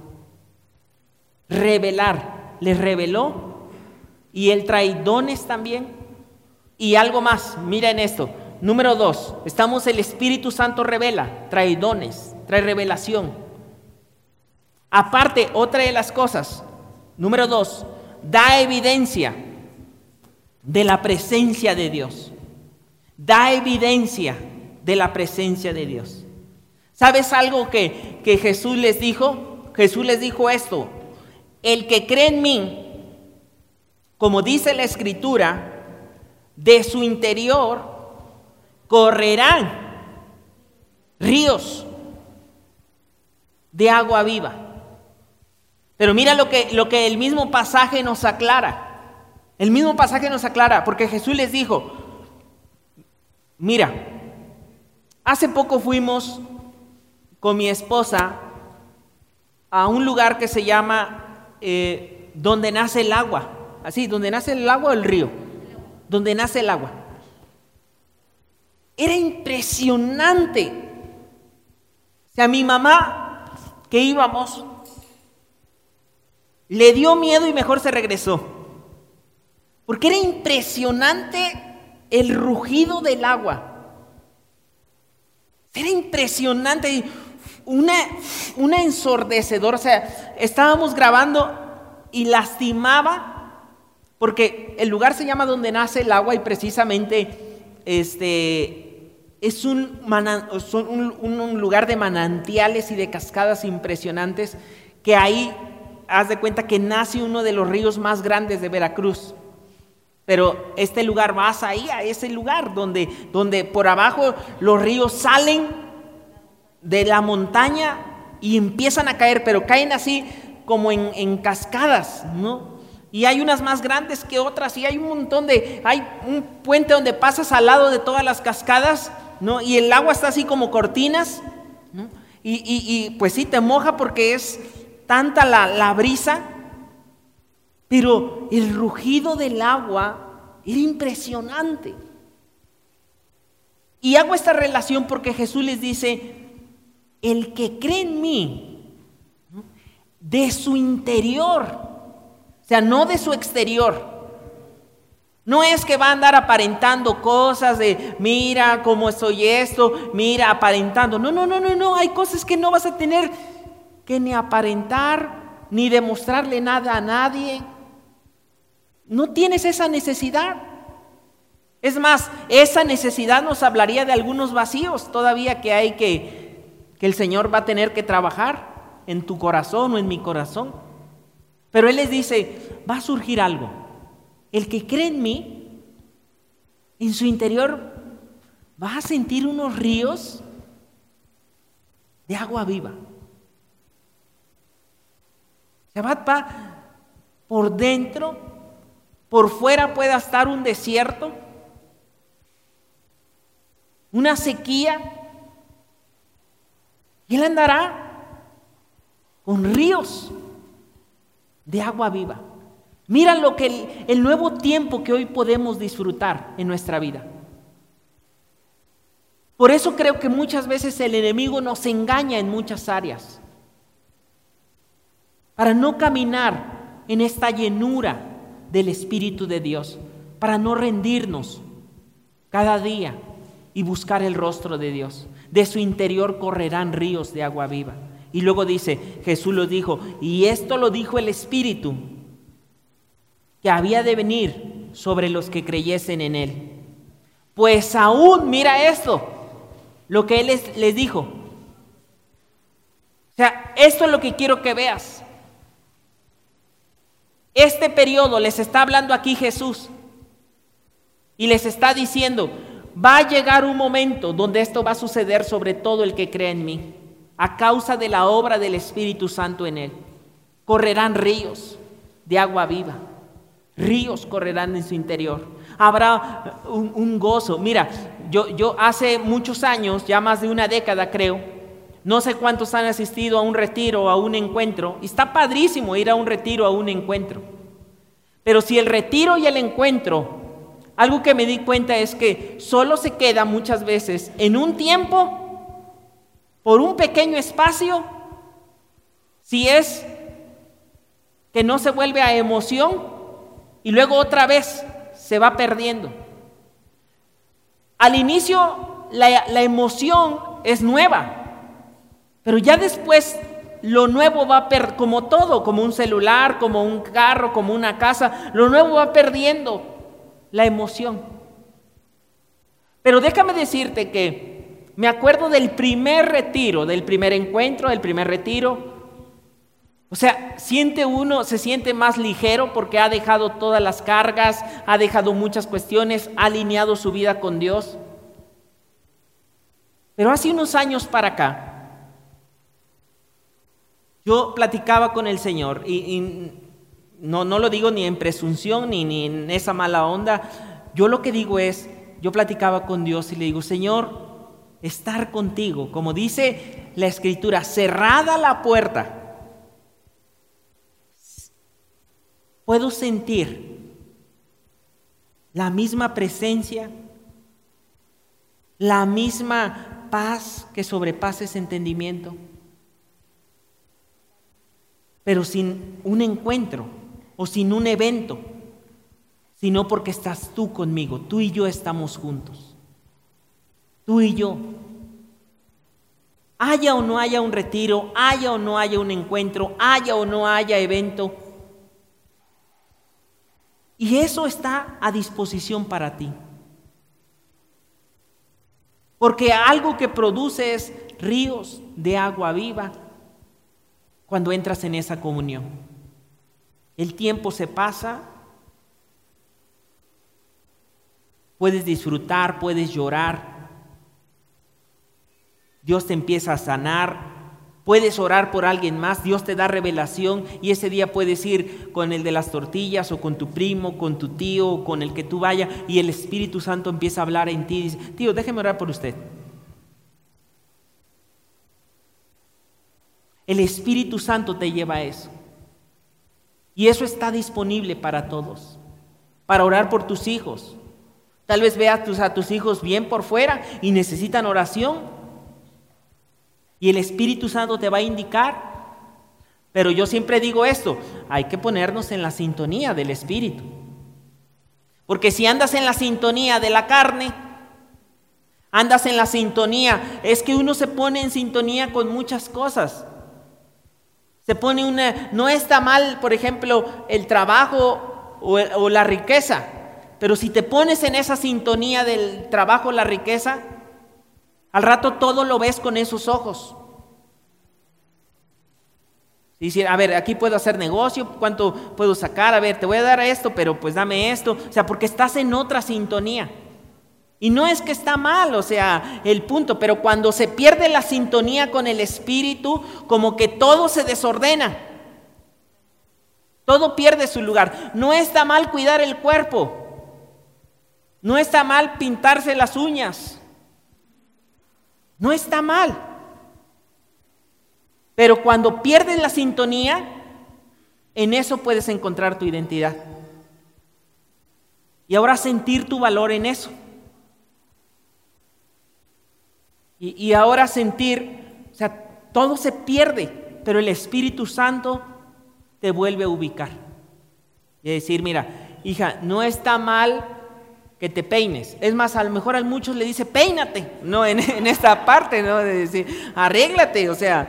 Revelar, les reveló y él trae dones también y algo más, miren esto. Número dos, estamos el Espíritu Santo revela, trae dones, trae revelación. Aparte, otra de las cosas, número dos, da evidencia de la presencia de Dios. Da evidencia de la presencia de Dios. ¿Sabes algo que, que Jesús les dijo? Jesús les dijo esto, el que cree en mí, como dice la escritura, de su interior correrán ríos de agua viva. Pero mira lo que, lo que el mismo pasaje nos aclara. El mismo pasaje nos aclara, porque Jesús les dijo, mira, hace poco fuimos con mi esposa a un lugar que se llama eh, donde nace el agua, así, donde nace el agua o el río donde nace el agua. Era impresionante. O sea, mi mamá, que íbamos, le dio miedo y mejor se regresó. Porque era impresionante el rugido del agua. Era impresionante, una, una ensordecedora. O sea, estábamos grabando y lastimaba porque el lugar se llama donde nace el agua y precisamente este, es un, un, lugar de manantiales y de cascadas impresionantes que ahí haz de cuenta que nace uno de los ríos más grandes de Veracruz. Pero este lugar vas ahí a ese lugar donde, donde por abajo los ríos salen de la montaña y empiezan a caer, pero caen así como en, en cascadas, ¿no? Y hay unas más grandes que otras y hay un montón de, hay un puente donde pasas al lado de todas las cascadas, ¿no? Y el agua está así como cortinas, ¿no? Y, pues sí, te moja porque es tanta la, la brisa, pero el rugido del agua era impresionante. Y hago esta relación porque Jesús les dice, el que cree en mí, de su interior, o sea, no de su exterior. No es que va a andar aparentando cosas de, mira cómo soy esto, mira aparentando. No, no, no, no, no. Hay cosas que no vas a tener que ni aparentar, ni demostrarle nada a nadie. No tienes esa necesidad. Es más, esa necesidad nos hablaría de algunos vacíos todavía que hay que, que el Señor va a tener que trabajar en tu corazón o en mi corazón. Pero Él les dice, va a surgir algo. El que cree en mí, en su interior, va a sentir unos ríos de agua viva. Se va, por dentro, por fuera puede estar un desierto, una sequía, y Él andará con ríos de agua viva. Mira lo que el, nuevo tiempo que hoy podemos disfrutar en nuestra vida. Por eso creo que muchas veces el enemigo nos engaña en muchas áreas. Para no caminar en esta llenura del Espíritu de Dios, para no rendirnos cada día y buscar el rostro de Dios. De su interior correrán ríos de agua viva. Y luego dice, Jesús lo dijo, y esto lo dijo el Espíritu, que había de venir sobre los que creyesen en Él. Pues aún, mira esto, lo que Él les, les dijo. O sea, esto es lo que quiero que veas. Este periodo les está hablando aquí Jesús y les está diciendo, va a llegar un momento donde esto va a suceder sobre todo el que cree en mí, a causa de la obra del Espíritu Santo en él. Correrán ríos de agua viva, ríos correrán en su interior. Habrá un, gozo. Mira, yo, yo hace muchos años, ya más de una década creo, no sé cuántos han asistido a un retiro o a un encuentro. Y está padrísimo ir a un retiro a un encuentro. Pero si el retiro y el encuentro, algo que me di cuenta es que solo se queda muchas veces en un tiempo, por un pequeño espacio, si es que no se vuelve a emoción y luego otra vez se va perdiendo. Al inicio la emoción es nueva, pero ya después lo nuevo va perder, como todo, como un celular, como un carro, como una casa, lo nuevo va perdiendo la emoción. Pero déjame decirte que me acuerdo del primer retiro, del primer encuentro, del primer retiro. O sea, siente uno, se siente más ligero porque ha dejado todas las cargas, ha dejado muchas cuestiones, ha alineado su vida con Dios. Pero hace unos años para acá, yo platicaba con el Señor y, no, no, lo digo ni en presunción ni, ni en esa mala onda. Yo lo que digo es, yo platicaba con Dios y le digo, Señor, estar contigo, como dice la escritura, cerrada la puerta. Puedo sentir la misma presencia, la misma paz que sobrepasa ese entendimiento pero sin un encuentro o sin un evento, sino porque estás tú conmigo, tú y yo estamos juntos, tú y yo. Haya o no haya un retiro, haya o no haya un encuentro, haya o no haya evento, y eso está a disposición para ti. Porque algo que produce es ríos de agua viva cuando entras en esa comunión. El tiempo se pasa, puedes disfrutar, puedes llorar, Dios te empieza a sanar, puedes orar por alguien más, Dios te da revelación y ese día puedes ir con el de las tortillas o con tu primo, con tu tío, con el que tú vayas y el Espíritu Santo empieza a hablar en ti y dice, tío, déjeme orar por usted. El Espíritu Santo te lleva a eso. Y eso está disponible para todos. Para orar por tus hijos. Tal vez veas a tus hijos bien por fuera y necesitan oración. Y el Espíritu Santo te va a indicar. Pero yo siempre digo esto, hay que ponernos en la sintonía del Espíritu. Porque si andas en la sintonía de la carne, andas en la sintonía, es que uno se pone en sintonía con muchas cosas. Se pone una, no está mal, por ejemplo, el trabajo o, la riqueza, pero si te pones en esa sintonía del trabajo, la riqueza, al rato todo lo ves con esos ojos. Dice, a ver, aquí puedo hacer negocio, ¿cuánto puedo sacar? A ver, te voy a dar esto, pero pues dame esto. O sea, porque estás en otra sintonía. Y no es que está mal, o sea, el punto, pero cuando se pierde la sintonía con el espíritu, como que todo se desordena. Todo pierde su lugar. No está mal cuidar el cuerpo. No está mal pintarse las uñas. No está mal. Pero cuando pierdes la sintonía, en eso puedes encontrar tu identidad. Y ahora sentir tu valor en eso. Y, ahora sentir, o sea, todo se pierde, pero el Espíritu Santo te vuelve a ubicar. Y decir, mira, hija, no está mal que te peines. Es más, a lo mejor a muchos le dice, peínate, no en, [LAUGHS] esta parte, ¿no? De decir, arréglate, o sea,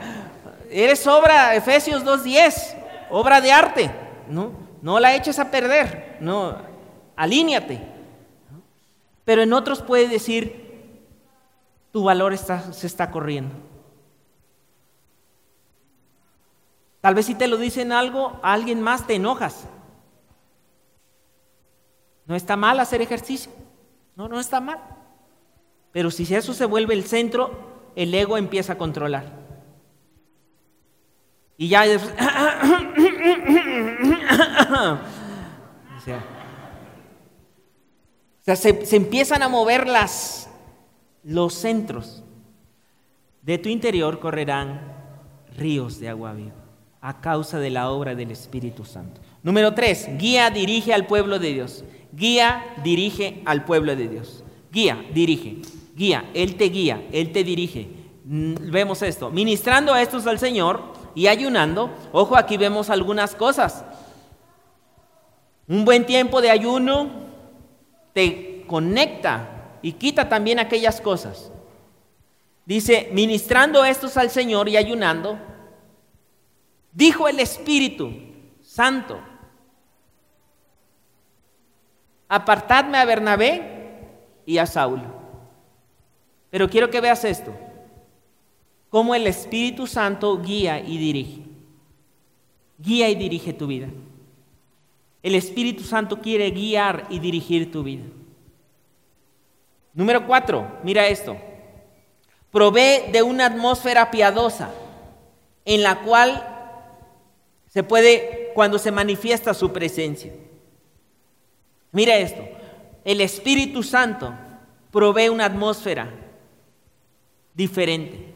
eres obra, Efesios 2.10, obra de arte, ¿no? No la eches a perder, no, alíñate. Pero en otros puede decir, tu valor está, se está corriendo. Tal vez si te lo dicen algo, a alguien más te enojas. No está mal hacer ejercicio. No, no está mal. Pero si eso se vuelve el centro, el ego empieza a controlar. Y ya... [COUGHS] o sea, se, se, empiezan a mover las, los centros. De tu interior correrán ríos de agua viva a causa de la obra del Espíritu Santo. Número tres, guía, dirige al pueblo de Dios. Guía, dirige al pueblo de Dios. Guía, dirige. Guía, Él te guía, Él te dirige. Mm, vemos esto. Ministrando a estos al Señor y ayunando. Ojo, aquí vemos algunas cosas. Un buen tiempo de ayuno te conecta y quita también aquellas cosas. Dice, ministrando estos al Señor y ayunando, dijo el Espíritu Santo, apartadme a Bernabé y a Saulo. Pero quiero que veas esto, cómo el Espíritu Santo guía y dirige. Guía y dirige tu vida. El Espíritu Santo quiere guiar y dirigir tu vida. Número cuatro, mira esto. Provee de una atmósfera piadosa en la cual se puede, cuando se manifiesta su presencia. Mira esto, el Espíritu Santo provee una atmósfera diferente.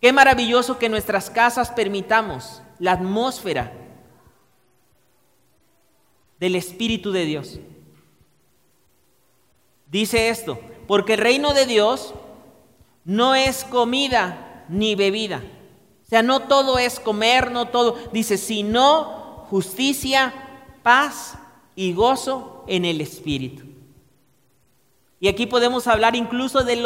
Qué maravilloso que nuestras casas permitamos la atmósfera del Espíritu de Dios. Dice esto, porque el reino de Dios no es comida ni bebida. O sea, no todo es comer, no todo. Dice, sino justicia, paz y gozo en el Espíritu. Y aquí podemos hablar incluso del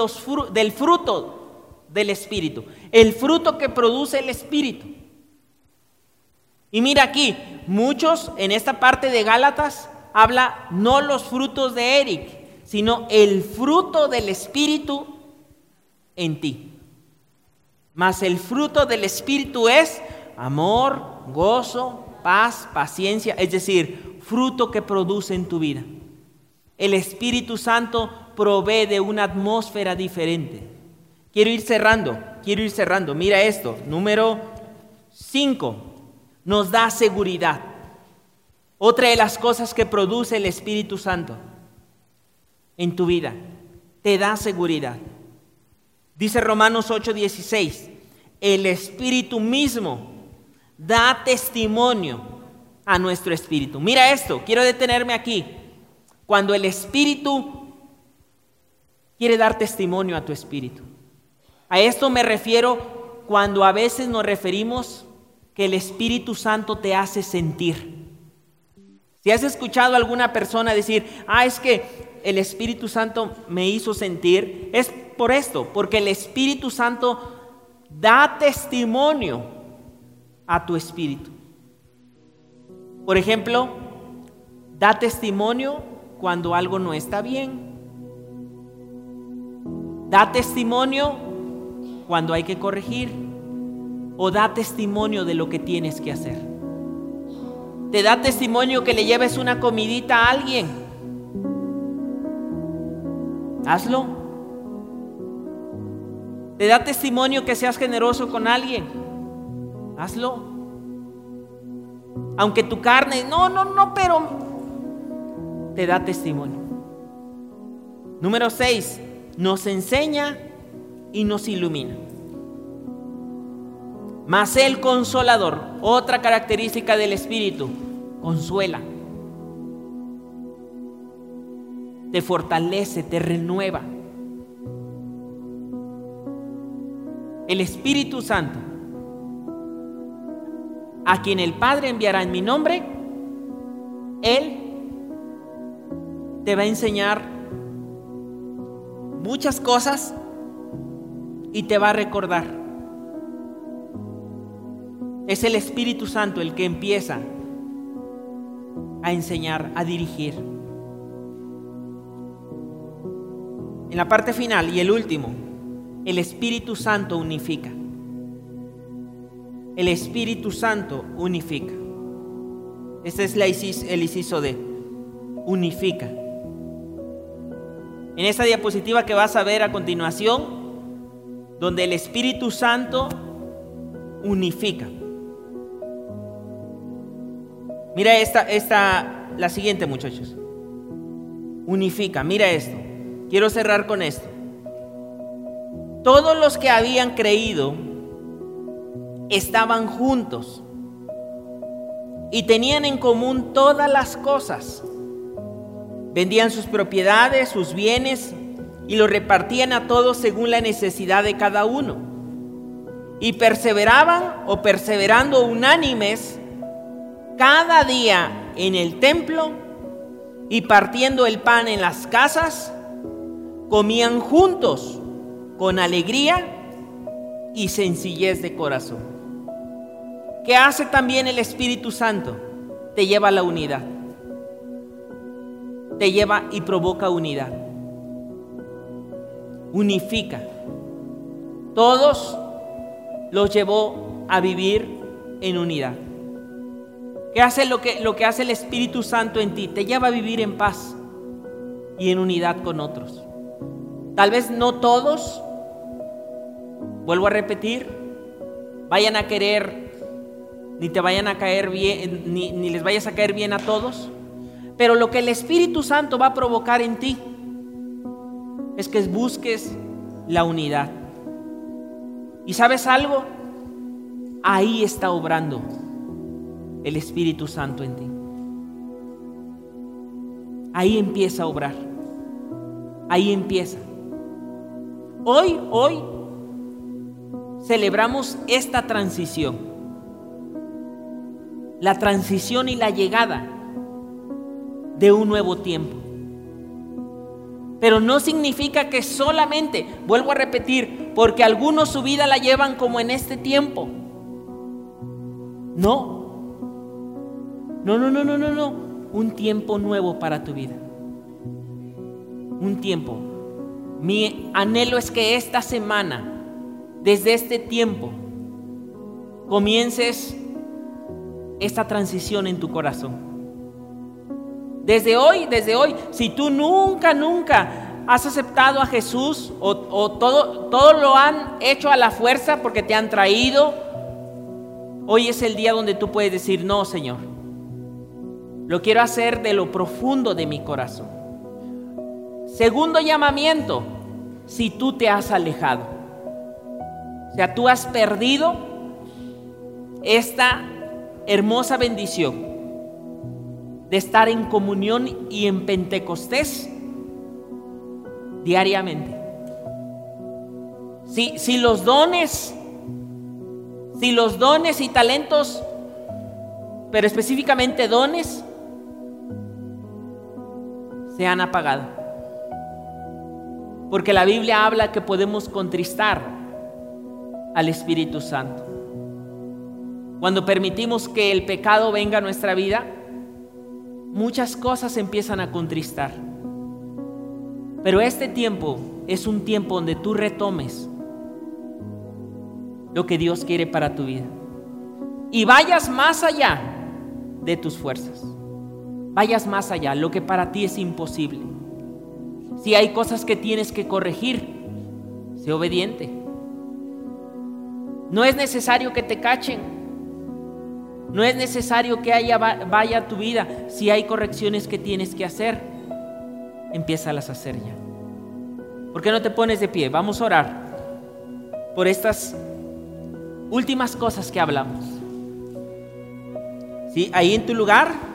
fruto del Espíritu, el fruto que produce el Espíritu. Y mira aquí, muchos en esta parte de Gálatas habla no los frutos de Eric, sino el fruto del Espíritu en ti. Mas el fruto del Espíritu es amor, gozo, paz, paciencia, es decir, fruto que produce en tu vida. El Espíritu Santo provee de una atmósfera diferente. Quiero ir cerrando, quiero ir cerrando. Mira esto, número 5, nos da seguridad. Otra de las cosas que produce el Espíritu Santo en tu vida, te da seguridad. Dice Romanos 8:16, el Espíritu mismo da testimonio a nuestro espíritu. Mira esto, quiero detenerme aquí. Cuando el espíritu quiere dar testimonio a tu espíritu. A esto me refiero cuando a veces nos referimos que el Espíritu Santo te hace sentir. Si has escuchado a alguna persona decir, ah, es que el Espíritu Santo me hizo sentir, es por esto, porque el Espíritu Santo da testimonio a tu espíritu. Por ejemplo, da testimonio cuando algo no está bien. Da testimonio cuando hay que corregir. O da testimonio de lo que tienes que hacer. Te da testimonio que le lleves una comidita a alguien. Hazlo. Te da testimonio que seas generoso con alguien. Hazlo. Aunque tu carne, no, no, no, pero te da testimonio. Número 6, nos enseña y nos ilumina. Mas el consolador, otra característica del Espíritu, consuela. Te fortalece, te renueva. El Espíritu Santo, a quien el Padre enviará en mi nombre, Él te va a enseñar muchas cosas y te va a recordar. Es el Espíritu Santo el que empieza a enseñar, a dirigir. En la parte final y el último, el Espíritu Santo unifica. El Espíritu Santo unifica. Este es el inciso de unifica. En esta diapositiva que vas a ver a continuación, donde el Espíritu Santo unifica. Mira esta, esta, la siguiente muchachos. Unifica, mira esto. Quiero cerrar con esto. Todos los que habían creído estaban juntos y tenían en común todas las cosas. Vendían sus propiedades, sus bienes y los repartían a todos según la necesidad de cada uno. Y perseveraban o perseverando unánimes cada día en el templo y partiendo el pan en las casas, comían juntos con alegría y sencillez de corazón. ¿Qué hace también el Espíritu Santo? Te lleva a la unidad. Te lleva y provoca unidad. Unifica. Todos los llevó a vivir en unidad. ¿Qué hace lo que, lo que hace el Espíritu Santo en ti? Te lleva a vivir en paz y en unidad con otros. Tal vez no todos, vuelvo a repetir, vayan a querer ni te vayan a caer bien, ni, les vayas a caer bien a todos. Pero lo que el Espíritu Santo va a provocar en ti es que busques la unidad. ¿Y sabes algo? Ahí está obrando el Espíritu Santo en ti. Ahí empieza a obrar. Ahí empieza. Hoy, hoy celebramos esta transición la transición y la llegada de un nuevo tiempo. Pero no significa que solamente, vuelvo a repetir, porque algunos su vida la llevan como en este tiempo. No. No, no, no, no, no, no. Un tiempo nuevo para tu vida. Un tiempo. Mi anhelo es que esta semana, desde este tiempo, comiences esta transición en tu corazón. Desde hoy, desde hoy, si tú nunca, nunca has aceptado a Jesús o, todo, todo lo han hecho a la fuerza porque te han traído, hoy es el día donde tú puedes decir, no, Señor, lo quiero hacer de lo profundo de mi corazón. Segundo llamamiento, si tú te has alejado. O sea, tú has perdido esta hermosa bendición de estar en comunión y en Pentecostés diariamente. Si, si los dones, si los dones y talentos, pero específicamente dones, se han apagado. Porque la Biblia habla que podemos contristar al Espíritu Santo. Cuando permitimos que el pecado venga a nuestra vida, muchas cosas empiezan a contristar. Pero este tiempo es un tiempo donde tú retomes lo que Dios quiere para tu vida. Y vayas más allá de tus fuerzas. Vayas más allá, lo que para ti es imposible. Si hay cosas que tienes que corregir, sé obediente. No es necesario que te cachen. No es necesario que haya, vaya tu vida. Si hay correcciones que tienes que hacer, empieza a hacer ya. ¿Por qué no te pones de pie? Vamos a orar por estas últimas cosas que hablamos. ¿Sí? Ahí en tu lugar.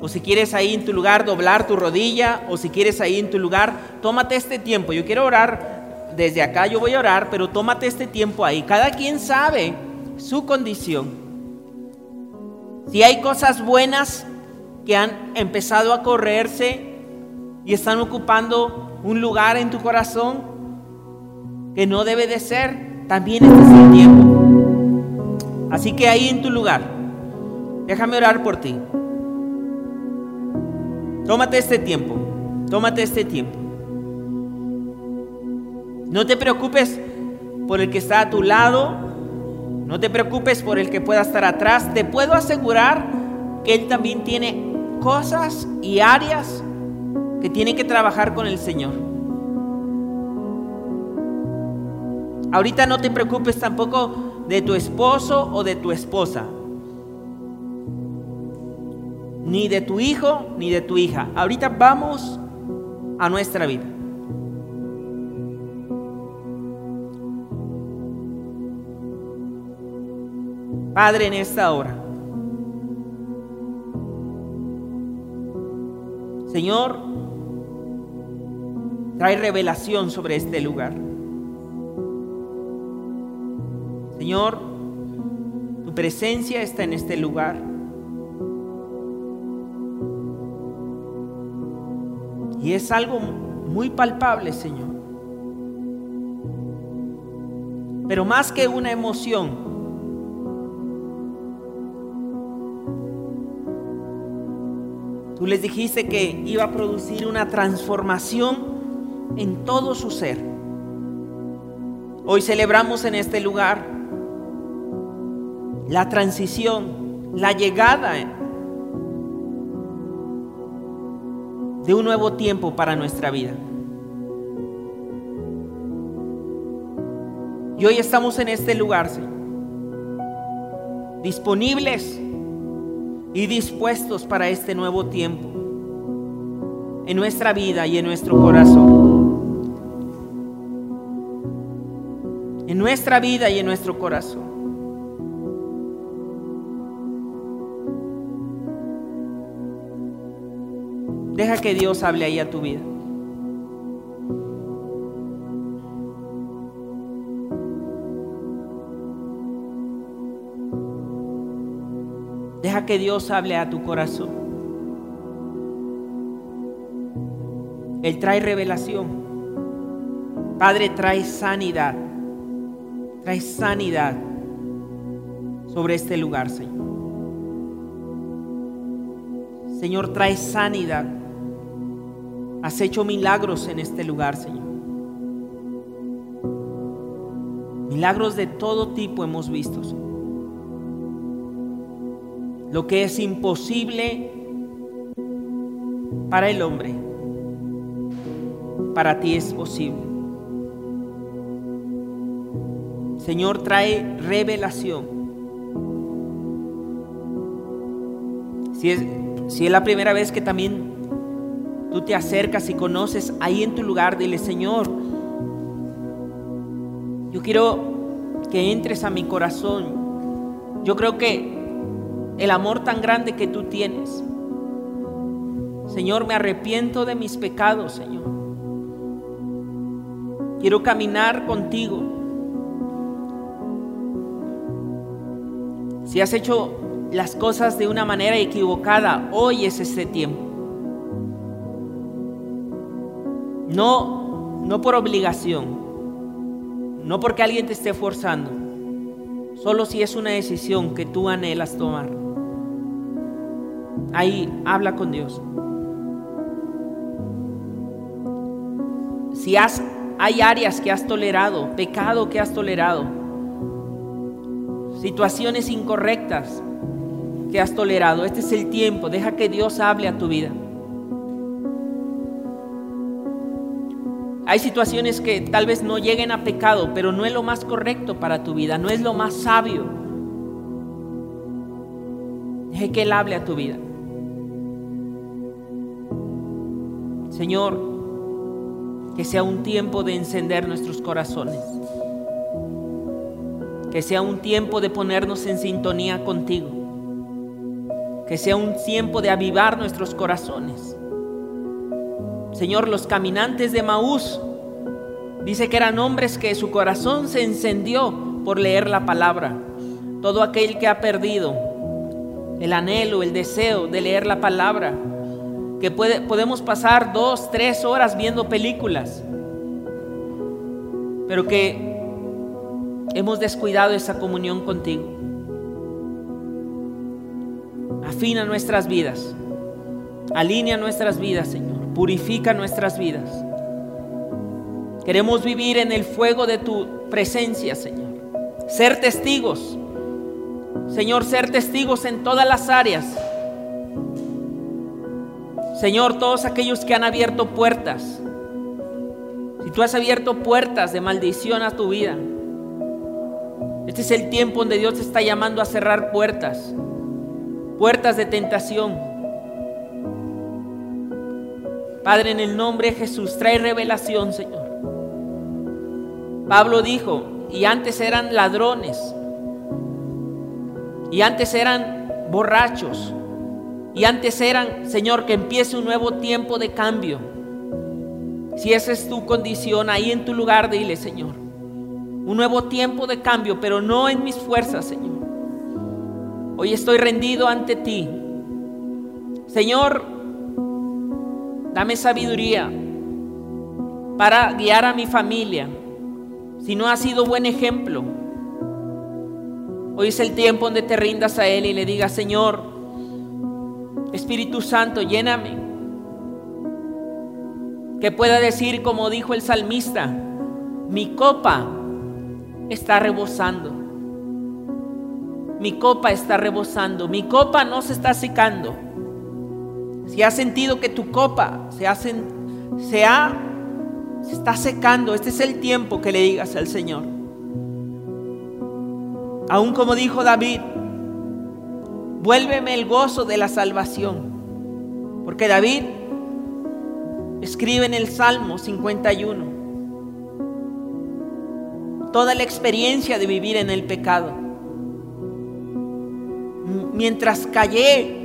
O si quieres ahí en tu lugar doblar tu rodilla. O si quieres ahí en tu lugar, tómate este tiempo. Yo quiero orar desde acá, yo voy a orar, pero tómate este tiempo ahí. Cada quien sabe su condición. Si hay cosas buenas que han empezado a correrse y están ocupando un lugar en tu corazón que no debe de ser, también este es el tiempo. Así que ahí en tu lugar, déjame orar por ti. Tómate este tiempo, tómate este tiempo. No te preocupes por el que está a tu lado, no te preocupes por el que pueda estar atrás. Te puedo asegurar que Él también tiene cosas y áreas que tiene que trabajar con el Señor. Ahorita no te preocupes tampoco de tu esposo o de tu esposa ni de tu hijo, ni de tu hija. Ahorita vamos a nuestra vida. Padre, en esta hora, Señor, trae revelación sobre este lugar. Señor, tu presencia está en este lugar. Y es algo muy palpable, Señor. Pero más que una emoción, tú les dijiste que iba a producir una transformación en todo su ser. Hoy celebramos en este lugar la transición, la llegada de un nuevo tiempo para nuestra vida. Y hoy estamos en este lugar, Señor, disponibles y dispuestos para este nuevo tiempo en nuestra vida y en nuestro corazón. En nuestra vida y en nuestro corazón. Deja que Dios hable ahí a tu vida. Deja que Dios hable a tu corazón. Él trae revelación. Padre, trae sanidad. Trae sanidad sobre este lugar, Señor. Señor, trae sanidad. Has hecho milagros en este lugar, Señor. Milagros de todo tipo hemos visto. Lo que es imposible para el hombre, para ti es posible. Señor, trae revelación. Si es, si es la primera vez que también tú te acercas y conoces ahí en tu lugar, dile, Señor, yo quiero que entres a mi corazón. Yo creo que el amor tan grande que tú tienes, Señor, me arrepiento de mis pecados, Señor. Quiero caminar contigo. Si has hecho las cosas de una manera equivocada, hoy es ese tiempo. No, no por obligación, no porque alguien te esté forzando, solo si es una decisión que tú anhelas tomar. Ahí habla con Dios. Si has, hay áreas que has tolerado, pecado que has tolerado, situaciones incorrectas que has tolerado, este es el tiempo, deja que Dios hable a tu vida. Hay situaciones que tal vez no lleguen a pecado, pero no es lo más correcto para tu vida, no es lo más sabio. Deje que Él hable a tu vida. Señor, que sea un tiempo de encender nuestros corazones. Que sea un tiempo de ponernos en sintonía contigo. Que sea un tiempo de avivar nuestros corazones. Señor, los caminantes de Maús, dice que eran hombres que su corazón se encendió por leer la palabra. Todo aquel que ha perdido el anhelo, el deseo de leer la palabra, que podemos pasar dos, tres horas viendo películas, pero que hemos descuidado esa comunión contigo. Afina nuestras vidas, alinea nuestras vidas, Señor, purifica nuestras vidas. Queremos vivir en el fuego de tu presencia, Señor. Ser testigos. Señor, ser testigos en todas las áreas. Señor, todos aquellos que han abierto puertas. Si tú has abierto puertas de maldición a tu vida, este es el tiempo donde Dios te está llamando a cerrar puertas. Puertas de tentación. Padre, en el nombre de Jesús, trae revelación, Señor. Pablo dijo, y antes eran ladrones, y antes eran borrachos, y antes eran, Señor, que empiece un nuevo tiempo de cambio. Si esa es tu condición, ahí en tu lugar, dile, Señor, un nuevo tiempo de cambio, pero no en mis fuerzas, Señor. Hoy estoy rendido ante ti. Señor, dame sabiduría para guiar a mi familia si no ha sido buen ejemplo, hoy es el tiempo donde te rindas a Él y le digas, Señor, Espíritu Santo, lléname. Que pueda decir, como dijo el salmista, mi copa está rebosando. Mi copa está rebosando. Mi copa no se está secando. Si has sentido que tu copa se ha, se ha se está secando. Este es el tiempo que le digas al Señor. Aún como dijo David, vuélveme el gozo de la salvación. Porque David escribe en el Salmo 51 toda la experiencia de vivir en el pecado. Mientras callé,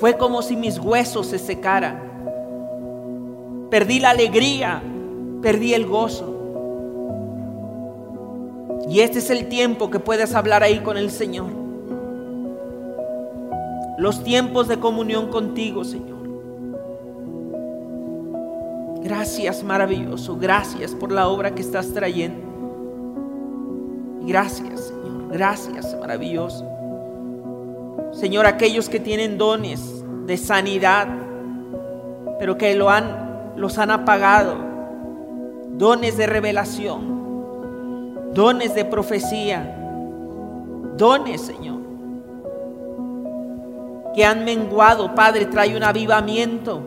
fue como si mis huesos se secaran perdí la alegría, perdí el gozo. Y este es el tiempo que puedes hablar ahí con el Señor. Los tiempos de comunión contigo, Señor. Gracias, maravilloso. Gracias por la obra que estás trayendo. Gracias, Señor. Gracias, maravilloso. Señor, aquellos que tienen dones de sanidad, pero que lo han los han apagado. Dones de revelación, dones de profecía, dones, Señor, que han menguado. Padre, trae un avivamiento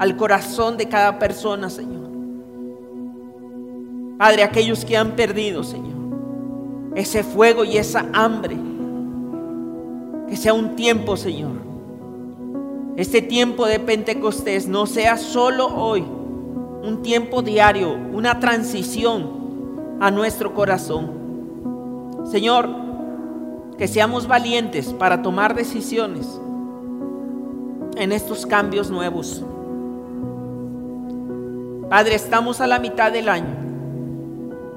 al corazón de cada persona, Señor. Padre, aquellos que han perdido, Señor, ese fuego y esa hambre. Que sea un tiempo, Señor, este tiempo de Pentecostés no sea solo hoy, un tiempo diario, una transición a nuestro corazón. Señor, que seamos valientes para tomar decisiones en estos cambios nuevos. Padre, estamos a la mitad del año,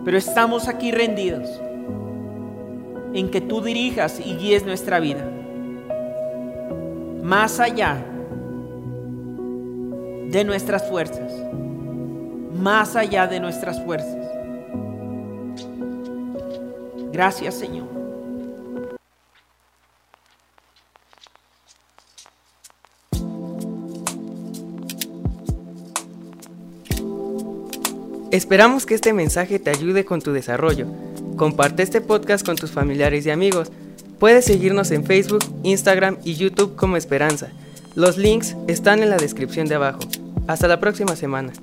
pero estamos aquí rendidos en que tú dirijas y guíes nuestra vida. Más allá de nuestras fuerzas, más allá de nuestras fuerzas. Gracias Señor. Esperamos que este mensaje te ayude con tu desarrollo. Comparte este podcast con tus familiares y amigos. Puedes seguirnos en Facebook, Instagram y YouTube como Esperanza. Los links están en la descripción de abajo. Hasta la próxima semana.